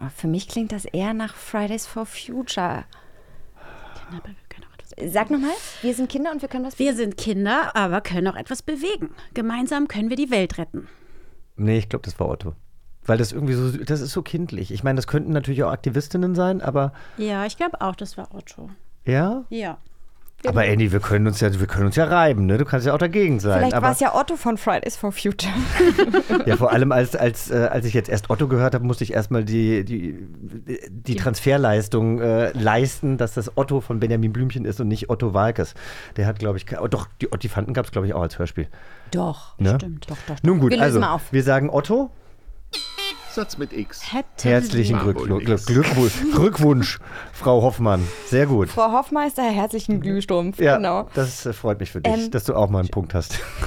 Oh, Für mich klingt das eher nach Fridays for Future. Kinder, aber wir können auch etwas Sag nochmal, wir sind Kinder und wir können was. Wir sind Kinder, aber können auch etwas bewegen. Gemeinsam können wir die Welt retten. Nee, ich glaube, das war Otto. Weil das irgendwie so, das ist so kindlich. Ich meine, das könnten natürlich auch Aktivistinnen sein, aber Ja, ich glaube auch, das war Otto. ja. Ja. Aber Andy, wir können uns ja, wir können uns ja reiben, ne? Du kannst ja auch dagegen sein. Vielleicht war es ja Otto von Fridays for Future. Ja, vor allem als, als, äh, als ich jetzt erst Otto gehört habe, musste ich erstmal die, die, die Transferleistung äh, leisten, dass das Otto von Benjamin Blümchen ist und nicht Otto Walkes. Der hat, glaube ich, oh, doch, die Ottifanten gab es, glaube ich, auch als Hörspiel. Doch, Ne? stimmt. Doch, doch, doch. Nun gut, wir also wir sagen Otto. Aufsatz mit X. Hätte Herzlichen Glückwunsch, nix. Glückwunsch, Glückwunsch, Frau Hoffmann. Sehr gut. Frau Hoffmeister, herzlichen Glühstrumpf. Ja, Genau. das äh, freut mich für dich, Ähm, dass du auch mal einen Punkt hast.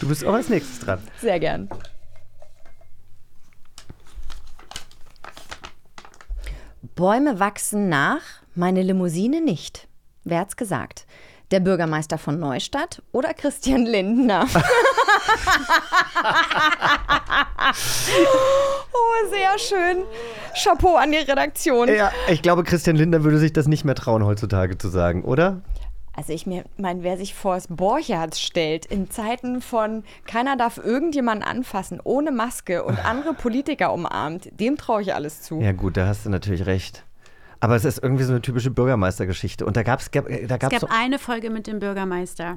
du bist auch als nächstes dran. Sehr gern. Bäume wachsen nach, meine Limousine nicht. Wer hat's gesagt? Der Bürgermeister von Neustadt oder Christian Lindner? oh, sehr schön. Chapeau an die Redaktion. Ja, ich glaube, Christian Lindner würde sich das nicht mehr trauen, heutzutage zu sagen, oder? Also ich mir meine, wer sich vors Borchards stellt, in Zeiten von keiner darf irgendjemanden anfassen, ohne Maske und andere Politiker umarmt, dem traue ich alles zu. Ja, gut, da hast du natürlich recht. Aber es ist irgendwie so eine typische Bürgermeistergeschichte. Und da gab es, da Es gab's gab eine Folge mit dem Bürgermeister.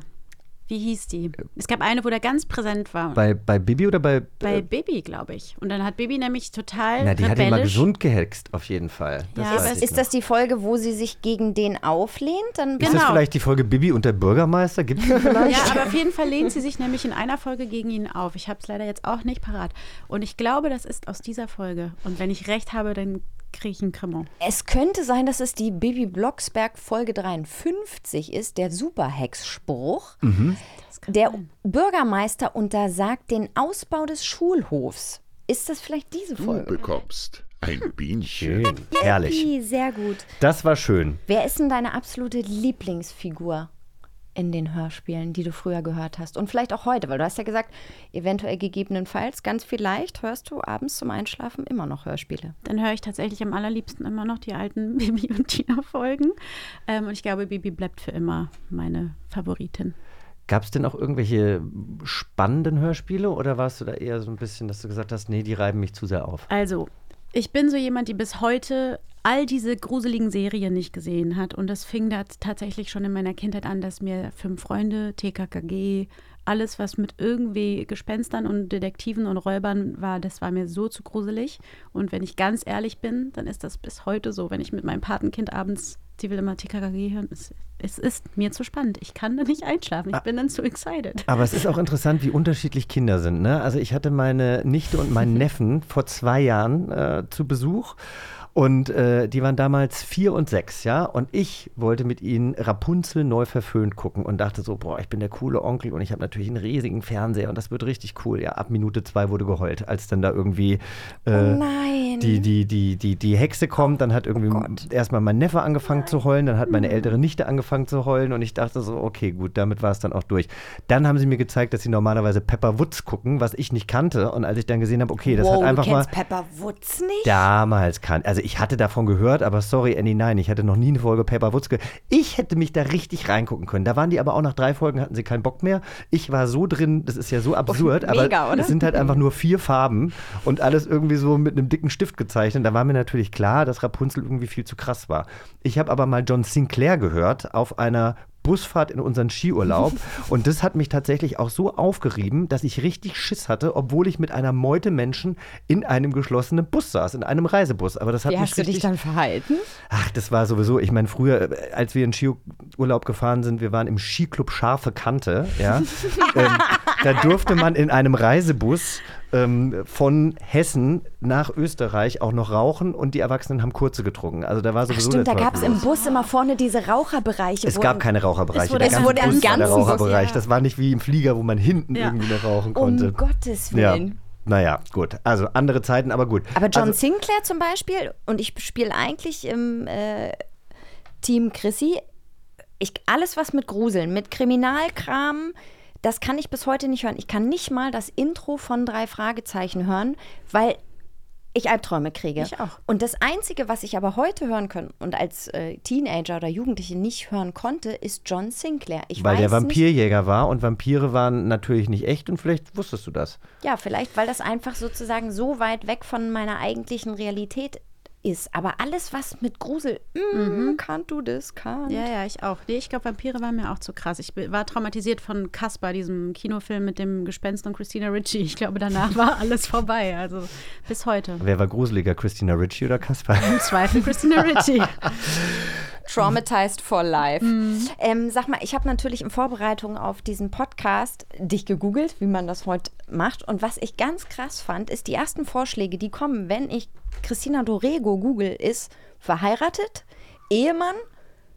Wie hieß die? Es gab eine, wo der ganz präsent war. bei, bei Bibi oder bei. Bei äh, Baby, glaube ich. Und dann hat Baby nämlich total na, die hat ihn mal gesund gehext, auf jeden Fall. Das Ja, ist Ist das die Folge, wo sie sich gegen den auflehnt? Dann Ist das vielleicht die Folge Bibi und der Bürgermeister? Gibt es die vielleicht? Ja, aber auf jeden Fall lehnt sie sich nämlich in einer Folge gegen ihn auf. Ich habe es leider jetzt auch nicht parat. Und ich glaube, das ist aus dieser Folge. Und wenn ich recht habe, dann Kremont. Es könnte sein, dass es die Bibi Blocksberg Folge 53 ist, der Superhex-Spruch. Mhm. Der Bürgermeister untersagt den Ausbau des Schulhofs. Ist das vielleicht diese Du Folge? bekommst ein Bienchen. Schön, herrlich. Sehr gut. Das war schön. Wer ist denn deine absolute Lieblingsfigur in den Hörspielen, die du früher gehört hast? Und vielleicht auch heute, weil du hast ja gesagt, eventuell gegebenenfalls, ganz vielleicht hörst du abends zum Einschlafen immer noch Hörspiele. Dann höre ich tatsächlich am allerliebsten immer noch die alten Bibi und Tina-Folgen. Ähm, und ich glaube, Bibi bleibt für immer meine Favoritin. Gab es denn auch irgendwelche spannenden Hörspiele oder warst du da eher so ein bisschen, dass du gesagt hast, nee, die reiben mich zu sehr auf? Also, ich bin so jemand, die bis heute all diese gruseligen Serien nicht gesehen hat. Und das fing da tatsächlich schon in meiner Kindheit an, dass mir Fünf Freunde, TKKG, alles, was mit irgendwie Gespenstern und Detektiven und Räubern war, das war mir so zu gruselig. Und wenn ich ganz ehrlich bin, dann ist das bis heute so. Wenn ich mit meinem Patenkind abends, die will immer TKKG hören, es, es ist mir zu spannend. Ich kann da nicht einschlafen. Ich bin dann zu excited. Aber es ist auch interessant, wie unterschiedlich Kinder sind. Ne? Also ich hatte meine Nichte und meinen Neffen vor zwei Jahren äh, zu Besuch. Und äh, die waren damals vier und sechs, ja. Und ich wollte mit ihnen Rapunzel neu verföhnt gucken und dachte so, boah, ich bin der coole Onkel und ich habe natürlich einen riesigen Fernseher und das wird richtig cool. Ja, ab Minute zwei wurde geheult, als dann da irgendwie äh, Oh nein. die, die, die, die, die Hexe kommt. Dann hat irgendwie erstmal mein Neffe angefangen zu heulen, dann hat meine ältere Nichte angefangen zu heulen und ich dachte so, okay, gut, damit war es dann auch durch. Dann haben sie mir gezeigt, dass sie normalerweise Pepper Woods gucken, was ich nicht kannte. Und als ich dann gesehen habe, okay, das wow, hat einfach du mal kennst Pepper Woods nicht? damals kann. Also ich hatte davon gehört, aber sorry, Annie, nein, ich hatte noch nie eine Folge Paper Woods gehört. Ich hätte mich da richtig reingucken können. Da waren die aber auch nach drei Folgen, hatten sie keinen Bock mehr. Ich war so drin, das ist ja so absurd, mega, aber oder? es sind halt einfach nur vier Farben und alles irgendwie so mit einem dicken Stift gezeichnet. Da war mir natürlich klar, dass Rapunzel irgendwie viel zu krass war. Ich habe aber mal John Sinclair gehört auf einer Busfahrt in unseren Skiurlaub. Und das hat mich tatsächlich auch so aufgerieben, dass ich richtig Schiss hatte, obwohl ich mit einer Meute Menschen in einem geschlossenen Bus saß, in einem Reisebus. Aber das hat Wie mich hast du richtig dich dann verhalten? Ach, das war sowieso, ich meine, früher, äh, als wir in Skiurlaub gefahren sind, wir waren im Skiclub Scharfe Kante, ja. ähm, da durfte man in einem Reisebus ähm, von Hessen nach Österreich auch noch rauchen und die Erwachsenen haben kurze getrunken. Also da war Ach sowieso stimmt, da gab es im. Bus immer vorne diese Raucherbereiche. Es gab keine Raucherbereiche. Es wurde- der es wurde Bus ganzen Raucherbereich. ja. Das war nicht wie im Flieger, wo man hinten Ja. irgendwie noch rauchen konnte. Um Gottes ja. Willen. Naja, gut. Also andere Zeiten, aber gut. Aber John also, Sinclair zum Beispiel, und ich spiele eigentlich im äh, Team Chrissy, ich, alles was mit Gruseln, mit Kriminalkram, das kann ich bis heute nicht hören. Ich kann nicht mal das Intro von drei Fragezeichen hören, weil ich Albträume kriege. Ich auch. Und das Einzige, was ich aber heute hören kann und als äh, Teenager oder Jugendliche nicht hören konnte, ist John Sinclair. Ich weil weiß der nicht, Vampirjäger war und Vampire waren natürlich nicht echt und vielleicht wusstest du das. Ja, vielleicht, weil das einfach sozusagen so weit weg von meiner eigentlichen Realität ist. Aber alles, was mit Grusel, mm, kannst du das, kann. Ja, ja, ich auch. Nee, ich glaube, Vampire waren mir auch zu krass. Ich war traumatisiert von Caspar, diesem Kinofilm mit dem Gespenst und Christina Ricci. Ich glaube, danach war alles vorbei. Also bis heute. Wer war gruseliger, Christina Ricci oder Kaspar? Im Zweifel Christina Ricci. Traumatized for life. Mhm. Ähm, sag mal, ich habe natürlich in Vorbereitung auf diesen Podcast dich gegoogelt, wie man das heute macht. Und was ich ganz krass fand, ist die ersten Vorschläge, die kommen, wenn ich Christina Dorego google, ist verheiratet, Ehemann,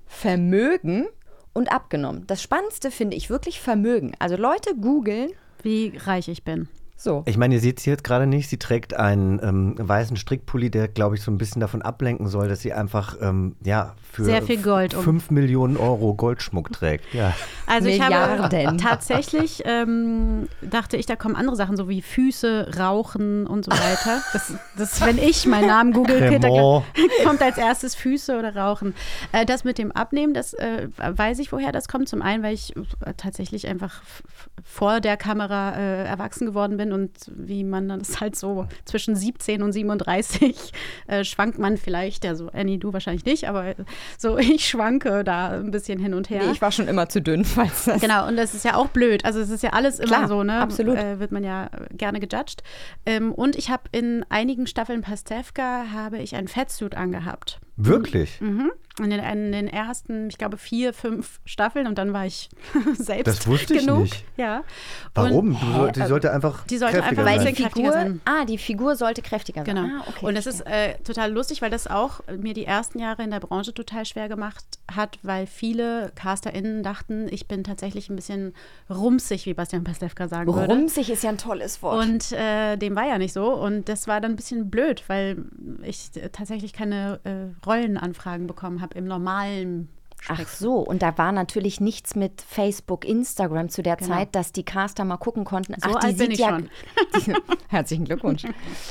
Vermögen und abgenommen. Das Spannendste finde ich wirklich Vermögen. Also Leute googeln. Wie reich ich bin. So. Ich meine, ihr seht sie jetzt gerade nicht. Sie trägt einen ähm, weißen Strickpulli, der, glaube ich, so ein bisschen davon ablenken soll, dass sie einfach ähm, ja, für Sehr viel Gold um. 5 Millionen Euro Goldschmuck trägt. Ja. Also ich habe tatsächlich, ähm, dachte ich, da kommen andere Sachen, so wie Füße, Rauchen und so weiter. Das, das wenn ich meinen Namen google, kommt als erstes Füße oder Rauchen. Äh, das mit dem Abnehmen, das äh, weiß ich, woher das kommt. Zum einen, weil ich äh, tatsächlich einfach vor der Kamera äh, erwachsen geworden bin und wie man das halt so zwischen 17 und 37 äh, schwankt man vielleicht, also Annie, du wahrscheinlich nicht, aber so ich schwanke da ein bisschen hin und her. Nee, ich war schon immer zu dünn, falls das. Genau, und das ist ja auch blöd. Also es ist ja alles immer Klar, so, ne? absolut. Äh, wird man ja gerne gejudged. Ähm, und ich habe in einigen Staffeln Pastewka habe ich einen Fettsuit angehabt. Wirklich? Mhm. In den, in den ersten, ich glaube, vier, fünf Staffeln und dann war ich selbst Das wusste ich genug. nicht. Ja. Warum? Und, soll- die sollte einfach die sollte kräftiger einfach sein. ein bisschen kräftiger sein. Ah, die Figur sollte kräftiger sein. Genau. Ah, okay, und das ist äh, total lustig, weil das auch mir die ersten Jahre in der Branche total schwer gemacht hat, weil viele CasterInnen dachten, ich bin tatsächlich ein bisschen rumsig, wie Bastian Pastewka sagen würde. Rumsig ist ja ein tolles Wort. Und äh, dem war ja nicht so. Und das war dann ein bisschen blöd, weil ich tatsächlich keine äh, Rollenanfragen bekommen habe im normalen Ach so, und da war natürlich nichts mit Facebook, Instagram zu der Genau. Zeit, dass die Caster mal gucken konnten. So Ach, die alt bin sieht ich ja. schon. Die, herzlichen Glückwunsch.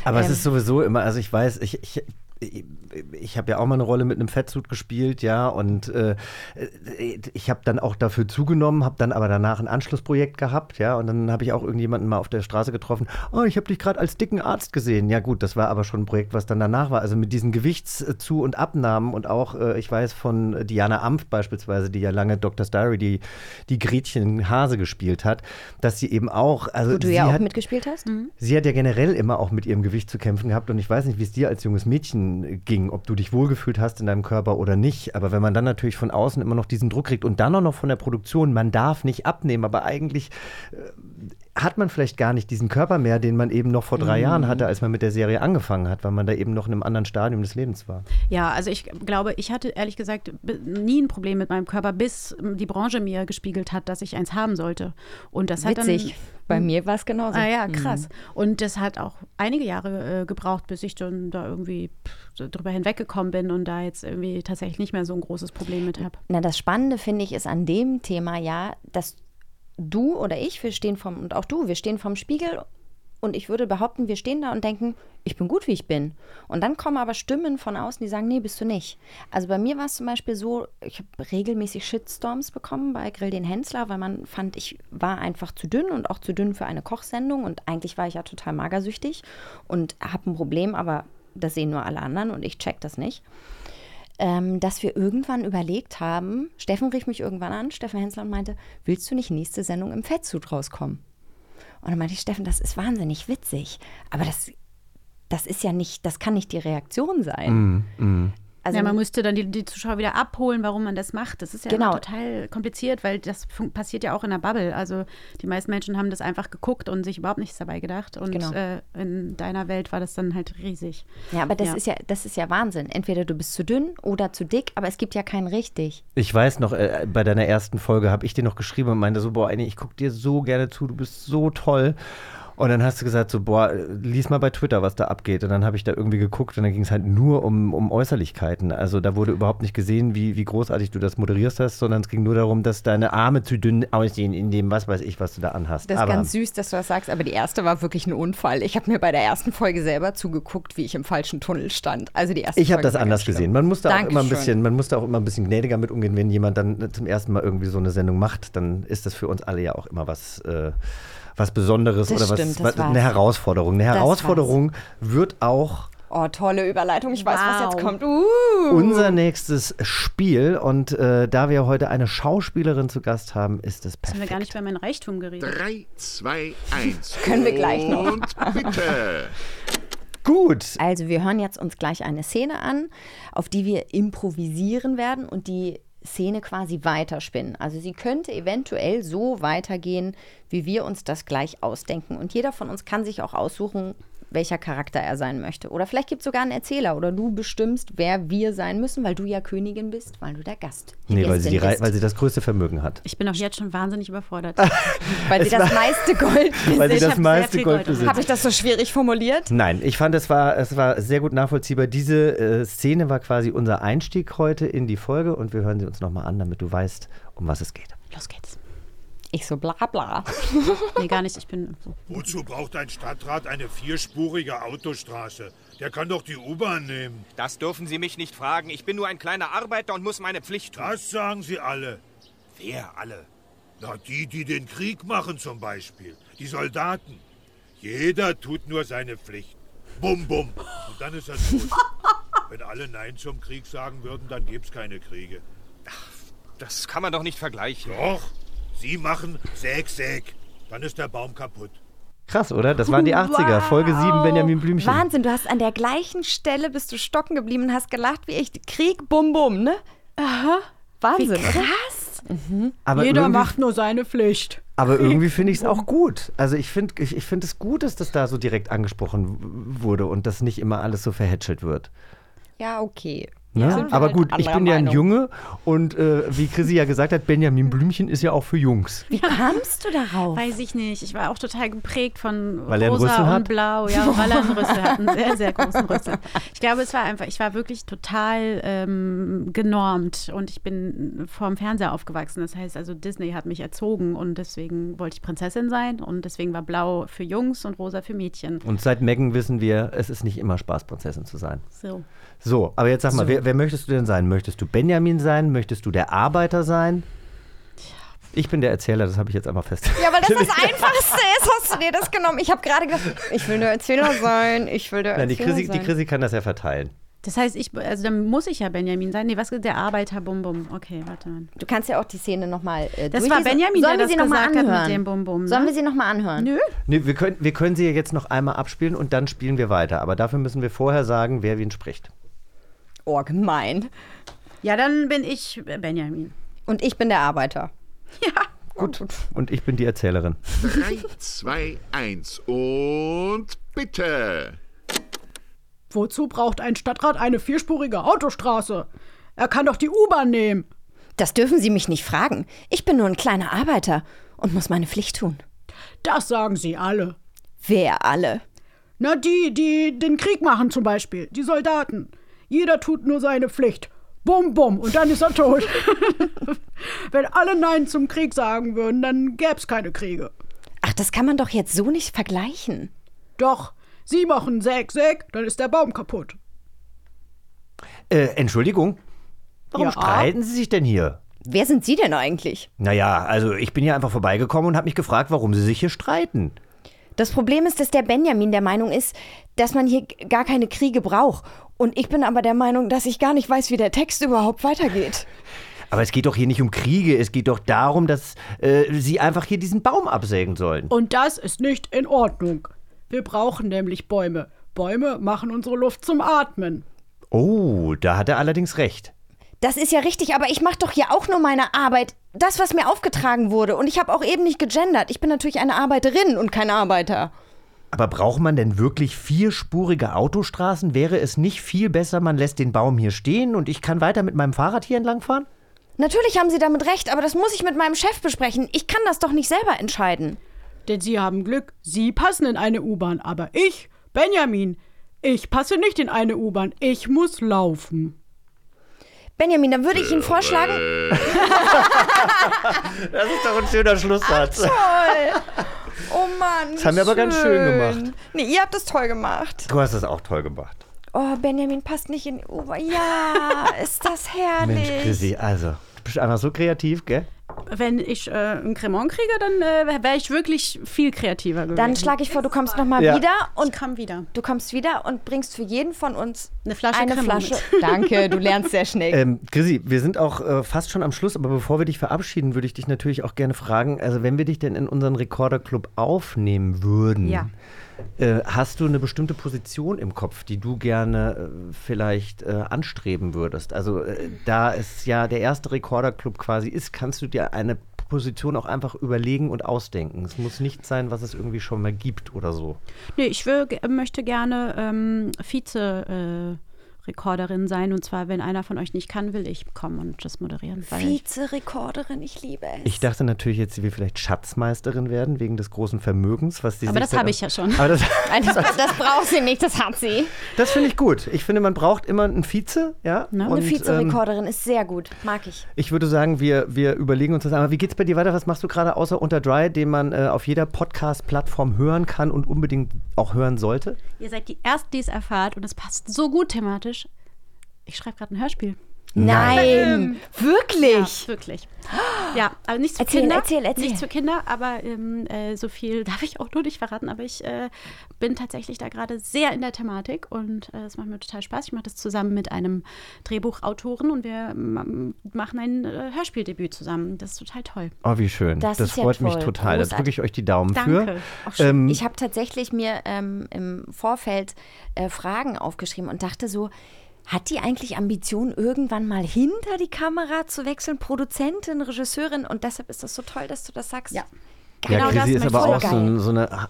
Aber es Ähm, ist sowieso immer, also ich weiß, ich, ich, ich, habe ja auch mal eine Rolle mit einem Fettsuit gespielt, ja, und äh, ich habe dann auch dafür zugenommen, habe dann aber danach ein Anschlussprojekt gehabt, ja, und dann habe ich auch irgendjemanden mal auf der Straße getroffen, oh, ich habe dich gerade als dicken Arzt gesehen. Ja gut, das war aber schon ein Projekt, was dann danach war, also mit diesen Gewichtszu- und Abnahmen und auch, äh, ich weiß von Diana Amft beispielsweise, die ja lange Doctor's Diary, die, die Gretchen Hase gespielt hat, dass sie eben auch, also Wo du ja auch hat, mitgespielt hast? Sie hat ja generell immer auch mit ihrem Gewicht zu kämpfen gehabt und ich weiß nicht, wie es dir als junges Mädchen ging, ob du dich wohlgefühlt hast in deinem Körper oder nicht. Aber wenn man dann natürlich von außen immer noch diesen Druck kriegt und dann auch noch von der Produktion, man darf nicht abnehmen, aber eigentlich äh, hat man vielleicht gar nicht diesen Körper mehr, den man eben noch vor drei Mhm. Jahren hatte, als man mit der Serie angefangen hat, weil man da eben noch in einem anderen Stadium des Lebens war. Ja, also ich glaube, ich hatte ehrlich gesagt nie ein Problem mit meinem Körper, bis die Branche mir gespiegelt hat, dass ich eins haben sollte. Und das hat Witzig. dann. Bei mir war es genauso. Ah ja, krass. Mhm. Und das hat auch einige Jahre äh, gebraucht, bis ich dann da irgendwie pff, drüber hinweggekommen bin und da jetzt irgendwie tatsächlich nicht mehr so ein großes Problem mit habe. Na, das Spannende finde ich ist an dem Thema ja, dass du oder ich, wir stehen vom, und auch du, wir stehen vorm Spiegel und ich würde behaupten, wir stehen da und denken, ich bin gut, wie ich bin. Und dann kommen aber Stimmen von außen, die sagen, nee, bist du nicht. Also bei mir war es zum Beispiel so, ich habe regelmäßig Shitstorms bekommen bei Grill den Hensler, weil man fand, ich war einfach zu dünn und auch zu dünn für eine Kochsendung und eigentlich war ich ja total magersüchtig und habe ein Problem, aber das sehen nur alle anderen und ich check das nicht ähm, dass wir irgendwann überlegt haben, Steffen rief mich irgendwann an, Steffen Hensler und meinte, willst du nicht nächste Sendung im Fettsuit rauskommen? Und dann meinte ich, Steffen, das ist wahnsinnig witzig, aber das, das ist ja nicht, das kann nicht die Reaktion sein. Mhm. Also- ja, man müsste dann die, die Zuschauer wieder abholen, warum man das macht. Das ist ja Genau. total kompliziert, weil das passiert ja auch in der Bubble. Also die meisten Menschen haben das einfach geguckt und sich überhaupt nichts dabei gedacht. Und Genau. äh, in deiner Welt war das dann halt riesig. Ja, aber das Ja. ist ja, das ist ja Wahnsinn. Entweder du bist zu dünn oder zu dick, aber es gibt ja keinen richtig. Ich weiß noch, äh, bei deiner ersten Folge habe ich dir noch geschrieben und meinte so, boah, Annie, ich gucke dir so gerne zu, du bist so toll. Und dann hast du gesagt so, boah, lies mal bei Twitter, was da abgeht. Und dann habe ich da irgendwie geguckt und dann ging es halt nur um, um Äußerlichkeiten. Also da wurde überhaupt nicht gesehen, wie, wie großartig du das moderierst hast, sondern es ging nur darum, dass deine Arme zu dünn aussehen in dem, was weiß ich, was du da anhast. Das ist Aber ganz süß, dass du das sagst, aber die erste war wirklich ein Unfall. Ich habe mir bei der ersten Folge selber zugeguckt, wie ich im falschen Tunnel stand. Also die erste ich habe das anders gesehen. Man musste auch immer ein bisschen, man musste auch immer ein bisschen gnädiger mit umgehen, wenn jemand dann zum ersten Mal irgendwie so eine Sendung macht, dann ist das für uns alle ja auch immer was, äh, was Besonderes Das oder was, stimmt, was war's. eine Herausforderung. Eine Das Herausforderung wird auch Oh, tolle Überleitung. Ich weiß, was Wow. jetzt kommt. Uh. unser nächstes Spiel und äh, da wir heute eine Schauspielerin zu Gast haben, ist es Jetzt haben wir perfekt. gar nicht über mein Reichtum geredet. 3, 2, 1. Können wir gleich noch. Und bitte. Gut. Also wir hören jetzt uns gleich eine Szene an, auf die wir improvisieren werden und die Szene quasi weiterspinnen. Also sie könnte eventuell so weitergehen, wie wir uns das gleich ausdenken. Und jeder von uns kann sich auch aussuchen, welcher Charakter er sein möchte. Oder vielleicht gibt es sogar einen Erzähler oder du bestimmst, wer wir sein müssen, weil du ja Königin bist, weil du der Gast. die Nee, weil sie, die, bist. weil sie das größte Vermögen hat. Ich bin auch jetzt schon wahnsinnig überfordert. Weil sie das meiste Gold Weil sie Ich das meiste Gold. besitzt. Habe ich das so schwierig formuliert? Nein, ich fand, es war, es war sehr gut nachvollziehbar. Diese äh, Szene war quasi unser Einstieg heute in die Folge und wir hören sie uns nochmal an, damit du weißt, um was es geht. Los geht's. Ich so bla bla. Nee, gar nicht. Ich bin. Wozu braucht ein Stadtrat eine vierspurige Autostraße? Der kann doch die U-Bahn nehmen. Das dürfen Sie mich nicht fragen. Ich bin nur ein kleiner Arbeiter und muss meine Pflicht tun. Das sagen sie alle. Wer alle? Na, die, die den Krieg machen zum Beispiel. Die Soldaten. Jeder tut nur seine Pflicht. Bum, bum. Und dann ist er tot. Wenn alle Nein zum Krieg sagen würden, dann gäb's keine Kriege. Das kann man doch nicht vergleichen. Doch. Sie machen Säg, Säg. Dann ist der Baum kaputt. Krass, oder? Das waren die 80er, Folge 7, Benjamin Blümchen. Wahnsinn, du hast an der gleichen Stelle bist du stocken geblieben und hast gelacht wie ich. Krieg, bum bum, ne? Aha. Wahnsinn, Wie krass. Aber Jeder macht nur seine Pflicht. Aber irgendwie finde ich es auch gut. Also ich finde ich, ich find es gut, dass das da so direkt angesprochen wurde und dass nicht immer alles so verhätschelt wird. Ja, okay. Ne? Wir Aber halt gut, ich bin ja ein Meinung. Junge und äh, wie Chrissy ja gesagt hat, Benjamin Blümchen ist ja auch für Jungs. Wie kamst du darauf? Weiß ich nicht. Ich war auch total geprägt von Weil er einen rosa Rüssel und hat? blau. Ja, weil er einen Rüssel hat. Einen sehr, sehr großen Rüssel. Ich glaube, es war einfach, ich war wirklich total ähm, genormt und ich bin vorm Fernseher aufgewachsen. Das heißt also, Disney hat mich erzogen und deswegen wollte ich Prinzessin sein und deswegen war blau für Jungs und rosa für Mädchen. Und seit Megan wissen wir, es ist nicht immer Spaß, Prinzessin zu sein. So. So, aber jetzt sag mal, So. wer, wer möchtest du denn sein? Möchtest du Benjamin sein? Möchtest du der Arbeiter sein? Ich bin der Erzähler, das habe ich jetzt einmal fest. Ja, weil das das Einfachste ist, hast du dir das genommen. Ich habe gerade gedacht, ich will der Erzähler sein, ich will der Nein, die Erzähler Chrissy, die sein. Chrissy kann das ja verteilen. Das heißt, ich, also dann muss ich ja Benjamin sein. Nee, was ist der Arbeiter Bum Bum? Okay, warte mal. Du kannst ja auch die Szene nochmal äh, Das war. Benjamin, Sollen der wir das sie noch mal gesagt hat mit anhören? dem Bum Bum. Ne? Sollen wir sie nochmal anhören? Nö. Nee, wir, können, wir können sie ja jetzt noch einmal abspielen und dann spielen wir weiter. Aber dafür müssen wir vorher sagen, wer wen spricht. Oh, gemein. Ja, dann bin ich Benjamin. Und ich bin der Arbeiter. Gut. Und ich bin die Erzählerin. 3, 2, 1 und bitte. Wozu braucht ein Stadtrat eine vierspurige Autostraße? Er kann doch die U-Bahn nehmen. Das dürfen Sie mich nicht fragen. Ich bin nur ein kleiner Arbeiter und muss meine Pflicht tun. Das sagen sie alle. Wer alle? Na, die, die den Krieg machen zum Beispiel. Die Soldaten. Jeder tut nur seine Pflicht. Bum, bum, und dann ist er tot. Wenn alle Nein zum Krieg sagen würden, dann gäb's keine Kriege. Ach, das kann man doch jetzt so nicht vergleichen. Doch, sie machen Säg, Säg, dann ist der Baum kaputt. Äh, Entschuldigung. Warum Ja? streiten Sie sich denn hier? Wer sind Sie denn eigentlich? Naja, also ich bin hier einfach vorbeigekommen und habe mich gefragt, warum Sie sich hier streiten. Das Problem ist, dass der Benjamin der Meinung ist, dass man hier gar keine Kriege braucht. Und ich bin aber der Meinung, dass ich gar nicht weiß, wie der Text überhaupt weitergeht. Aber es geht doch hier nicht um Kriege, es geht doch darum, dass äh, Sie einfach hier diesen Baum absägen sollen. Und das ist nicht in Ordnung. Wir brauchen nämlich Bäume. Bäume machen unsere Luft zum Atmen. Oh, da hat er allerdings recht. Das ist ja richtig, aber ich mache doch hier auch nur meine Arbeit. Das, was mir aufgetragen wurde. Und ich habe auch eben nicht gegendert. Ich bin natürlich eine Arbeiterin und kein Arbeiter. Aber braucht man denn wirklich vierspurige Autostraßen? Wäre es nicht viel besser, man lässt den Baum hier stehen und ich kann weiter mit meinem Fahrrad hier entlangfahren? Natürlich haben Sie damit recht, aber das muss ich mit meinem Chef besprechen. Ich kann das doch nicht selber entscheiden. Denn Sie haben Glück, Sie passen in eine U-Bahn. Aber ich, Benjamin, ich passe nicht in eine U-Bahn. Ich muss laufen. Benjamin, dann würde ich Ihnen vorschlagen. Das ist doch ein schöner Schlusssatz. Toll! Oh Mann. Das haben wir aber ganz schön gemacht. Nee, ihr habt das toll gemacht. Du hast das auch toll gemacht. Oh, Benjamin passt nicht in die U-Bahn. Ja, ist das herrlich. Mensch, Chrissy, also, du bist einfach so kreativ, gell? Wenn ich äh, ein Cremant kriege, dann äh, wäre ich wirklich viel kreativer gewesen. Dann schlage ich vor, du kommst nochmal Ja. wieder und komm wieder. du kommst wieder und bringst für jeden von uns Eine Flasche eine Cremant Flasche. Danke, du lernst sehr schnell. Ähm, Chrissy, wir sind auch äh, fast schon am Schluss, aber bevor wir dich verabschieden, würde ich dich natürlich auch gerne fragen, also wenn wir dich denn in unseren Rekorderclub aufnehmen würden, Ja. Äh, hast du eine bestimmte Position im Kopf, die du gerne äh, vielleicht äh, anstreben würdest? Also äh, da es ja der erste Rekorderclub quasi ist, kannst du dir eine Position auch einfach überlegen und ausdenken. Es muss nicht sein, was es irgendwie schon mal gibt oder so. Nee, ich will, möchte gerne ähm, Vize. Rekorderin sein und zwar, wenn einer von euch nicht kann, will ich kommen und das moderieren. Vize-Rekorderin, ich liebe es. Ich dachte natürlich jetzt, sie will vielleicht Schatzmeisterin werden, wegen des großen Vermögens, was sie Aber das habe ich ja schon. Aber das, das, das braucht sie nicht, das hat sie. das finde ich gut. Ich finde, man braucht immer einen Vize, ja. Eine Und, ähm, Vize-Rekorderin ist sehr gut, mag ich. Ich würde sagen, wir, wir überlegen uns das einmal. Wie geht's bei dir weiter? Was machst du gerade außer Unter Dry, den man äh, auf jeder Podcast-Plattform hören kann und unbedingt auch hören sollte? Ihr seid die Ersten, die es erfahrt und es passt so gut thematisch. Ich schreibe gerade ein Hörspiel. Nein, wirklich? Ja, wirklich. Ja, aber nichts für Erzähl, Kinder. erzähl, erzähl. Nichts für Kinder, aber ähm, äh, so viel darf ich auch nur nicht verraten. Aber ich äh, bin tatsächlich da gerade sehr in der Thematik und äh, es macht mir total Spaß. Ich mache das zusammen mit einem Drehbuchautoren und wir ma- machen ein äh, Hörspieldebüt zusammen. Das ist total toll. Oh, wie schön. Das Das, ist ja freut mich total. Das drücke ich euch die Daumen Danke. für. Auch schön. Ähm, ich habe tatsächlich mir ähm, im Vorfeld äh, Fragen aufgeschrieben und dachte so, hat die eigentlich Ambition, irgendwann mal hinter die Kamera zu wechseln? Produzentin, Regisseurin und deshalb ist das so toll, dass du das sagst. Ja, ja, genau Chrissy das ist aber ich. auch so, so eine Ha-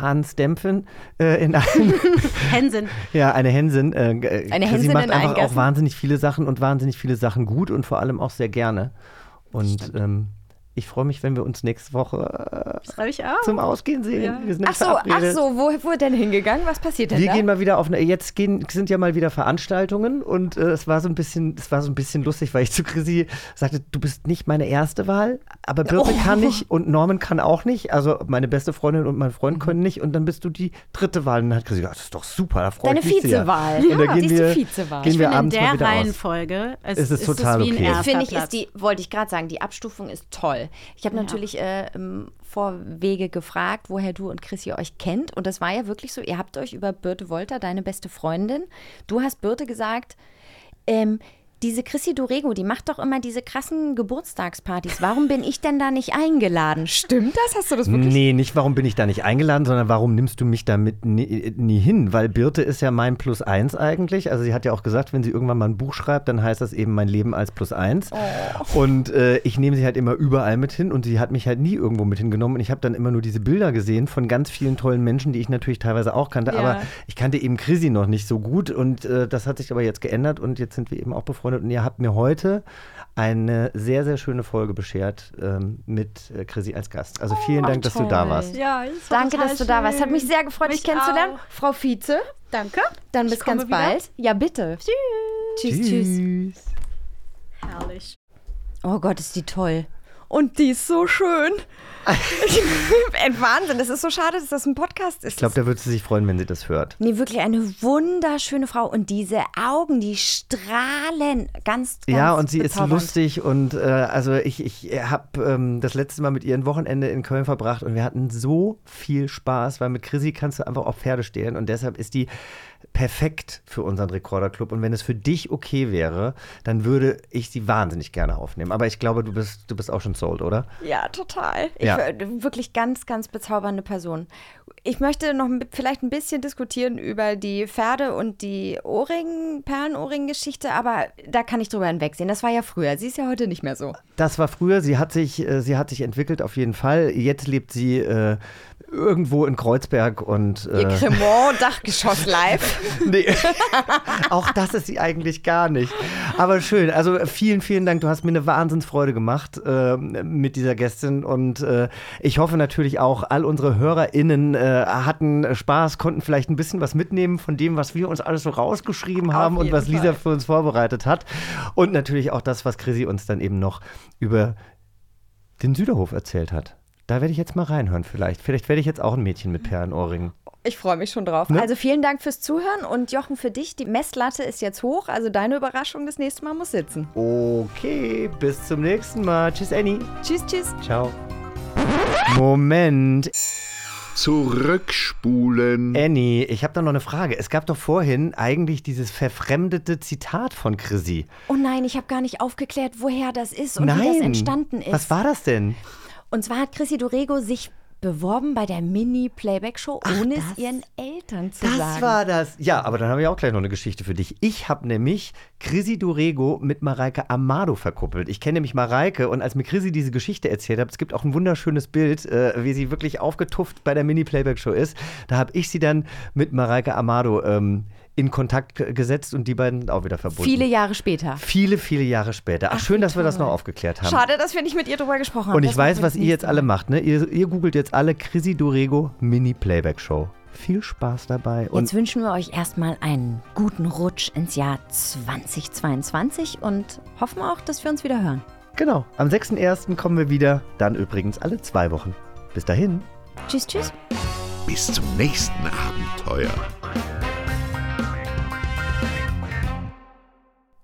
Hans Dämpfen äh, in einem. Hensin. Ja, eine Hensin. Äh, äh, Eine Chrissy Hensin macht in einfach auch wahnsinnig viele Sachen und wahnsinnig viele Sachen gut und vor allem auch sehr gerne. Und ähm, ich freue mich, wenn wir uns nächste Woche äh, Freue ich auch. zum Ausgehen sehen. Ja. Wir sind Ach so, ach so, wo, wo denn hingegangen? Was passiert denn Wir da? gehen mal wieder auf eine. Jetzt gehen, sind ja mal wieder Veranstaltungen und äh, es war so ein bisschen, es war so ein bisschen lustig, weil ich zu Chrissy sagte, du bist nicht meine erste Wahl, aber Birte Oh. kann nicht und Norman kann auch nicht. Also meine beste Freundin und mein Freund können nicht und dann bist du die dritte Wahl. Und dann hat Chrissy gesagt, das ist doch super, da freue Deine ich mich sehr. Vizewahl. Und da Ja, gehen die ist die wir, Vizewahl. gehen Ich wir finde, in abends mal der wieder aus. Reihenfolge es, Ist es ist total es wie okay. Finde ich, ist die, wollte ich gerade sagen, die Abstufung ist toll. Ich habe natürlich äh, im Vorwege gefragt, woher du und Chrissy euch kennt. Und das war ja wirklich so, ihr habt euch über Birte Wolter, deine beste Freundin, du hast Birte gesagt, ähm, diese Chrissy Dorego, die macht doch immer diese krassen Geburtstagspartys. Warum bin ich denn da nicht eingeladen? Stimmt das? Hast du das wirklich? Nee, nicht warum bin ich da nicht eingeladen, sondern warum nimmst du mich da mit nie, nie hin? Weil Birte ist ja mein Plus eins eigentlich. Also sie hat ja auch gesagt, wenn sie irgendwann mal ein Buch schreibt, dann heißt das eben mein Leben als Plus eins. Oh. Und äh, ich nehme sie halt immer überall mit hin und sie hat mich halt nie irgendwo mit hingenommen. Und ich habe dann immer nur diese Bilder gesehen von ganz vielen tollen Menschen, die ich natürlich teilweise auch kannte. Ja. Aber ich kannte eben Chrissy noch nicht so gut und äh, das hat sich aber jetzt geändert und jetzt sind wir eben auch befreundet. Und ihr habt mir heute eine sehr, sehr schöne Folge beschert ähm, mit äh, Chrissy als Gast. Also vielen Dank, dass du da warst. Ja, Danke, dass du da warst. Hat mich schön. sehr gefreut, dich Mich kennenzulernen. auch. Frau Vize, Danke. dann bis ganz wieder. bald. Ja, bitte. Tschüss, tschüss. Herrlich. Oh Gott, ist die toll. Und die ist so schön. Ein Wahnsinn. Das ist so schade, dass das ein Podcast ist. Ich glaube, da würde sie sich freuen, wenn sie das hört. Nee, wirklich eine wunderschöne Frau. Und diese Augen, die strahlen ganz, ganz Ja, und sie bezaubernd. ist lustig und äh, also ich, ich habe ähm, das letzte Mal mit ihr ein Wochenende in Köln verbracht und wir hatten so viel Spaß, weil mit Chrissy kannst du einfach auf Pferde stehen und deshalb ist die perfekt für unseren Rekorderclub und wenn es für dich okay wäre, dann würde ich sie wahnsinnig gerne aufnehmen. Aber ich glaube, du bist, du bist auch schon sold, oder? Ja, total. Ich, Ja. äh, Wirklich ganz, ganz bezaubernde Person. Ich möchte noch vielleicht ein bisschen diskutieren über die Pferde und die Ohrring, Perlenohrring-Geschichte, aber da kann ich drüber hinwegsehen. Das war ja früher. Sie ist ja heute nicht mehr so. Das war früher, sie hat sich, äh, sie hat sich entwickelt auf jeden Fall. Jetzt lebt sie äh, irgendwo in Kreuzberg und Ihr äh, Cremant-Dachgeschoss live. Nee. Auch das ist sie eigentlich gar nicht. Aber schön. Also vielen, vielen Dank. Du hast mir eine Wahnsinnsfreude gemacht äh, mit dieser Gästin. Und äh, ich hoffe natürlich auch, all unsere HörerInnen äh, hatten Spaß, konnten vielleicht ein bisschen was mitnehmen von dem, was wir uns alles so rausgeschrieben haben und was Lisa Fall. für uns vorbereitet hat. Und natürlich auch das, was Chrissy uns dann eben noch über den Süderhof erzählt hat. Da werde ich jetzt mal reinhören vielleicht. Vielleicht werde ich jetzt auch ein Mädchen mit Perlenohrringen. Ich freue mich schon drauf. Ne? Also vielen Dank fürs Zuhören und Jochen, für dich, die Messlatte ist jetzt hoch, also deine Überraschung das nächste Mal muss sitzen. Okay, bis zum nächsten Mal. Tschüss, Annie. Tschüss, tschüss. Ciao. Moment. Zurückspulen. Annie, ich habe da noch eine Frage. Es gab doch vorhin eigentlich dieses verfremdete Zitat von Chrissy. Oh nein, ich habe gar nicht aufgeklärt, woher das ist und Nein. wie das entstanden ist. Was war das denn? Und zwar hat Chrissy Dorego sich beworben bei der Mini-Playback-Show, ohne es ihren Eltern zu Das sagen. war das. Ja, aber dann habe ich auch gleich noch eine Geschichte für dich. Ich habe nämlich Chrissy Durego mit Mareike Amado verkuppelt. Ich kenne nämlich Mareike und als mir Chrissy diese Geschichte erzählt hat, es gibt auch ein wunderschönes Bild, äh, wie sie wirklich aufgetufft bei der Mini-Playback-Show ist. Da habe ich sie dann mit Mareike Amado ähm, in Kontakt gesetzt und die beiden sind auch wieder verbunden. Viele Jahre später. Viele, viele Jahre später. Ach, schön, dass wir das noch aufgeklärt haben. Schade, dass wir nicht mit ihr drüber gesprochen haben. Und ich Das weiß, was ihr jetzt alle macht. Ne? Ihr, ihr googelt jetzt alle Chrissy Durego Mini Playback Show. Viel Spaß dabei. Und Jetzt wünschen wir euch erstmal einen guten Rutsch ins Jahr 2022 und hoffen auch, dass wir uns wieder hören. genau, am 6.1. kommen wir wieder. Dann übrigens alle zwei Wochen. Bis dahin. Tschüss, tschüss. Bis zum nächsten Abenteuer.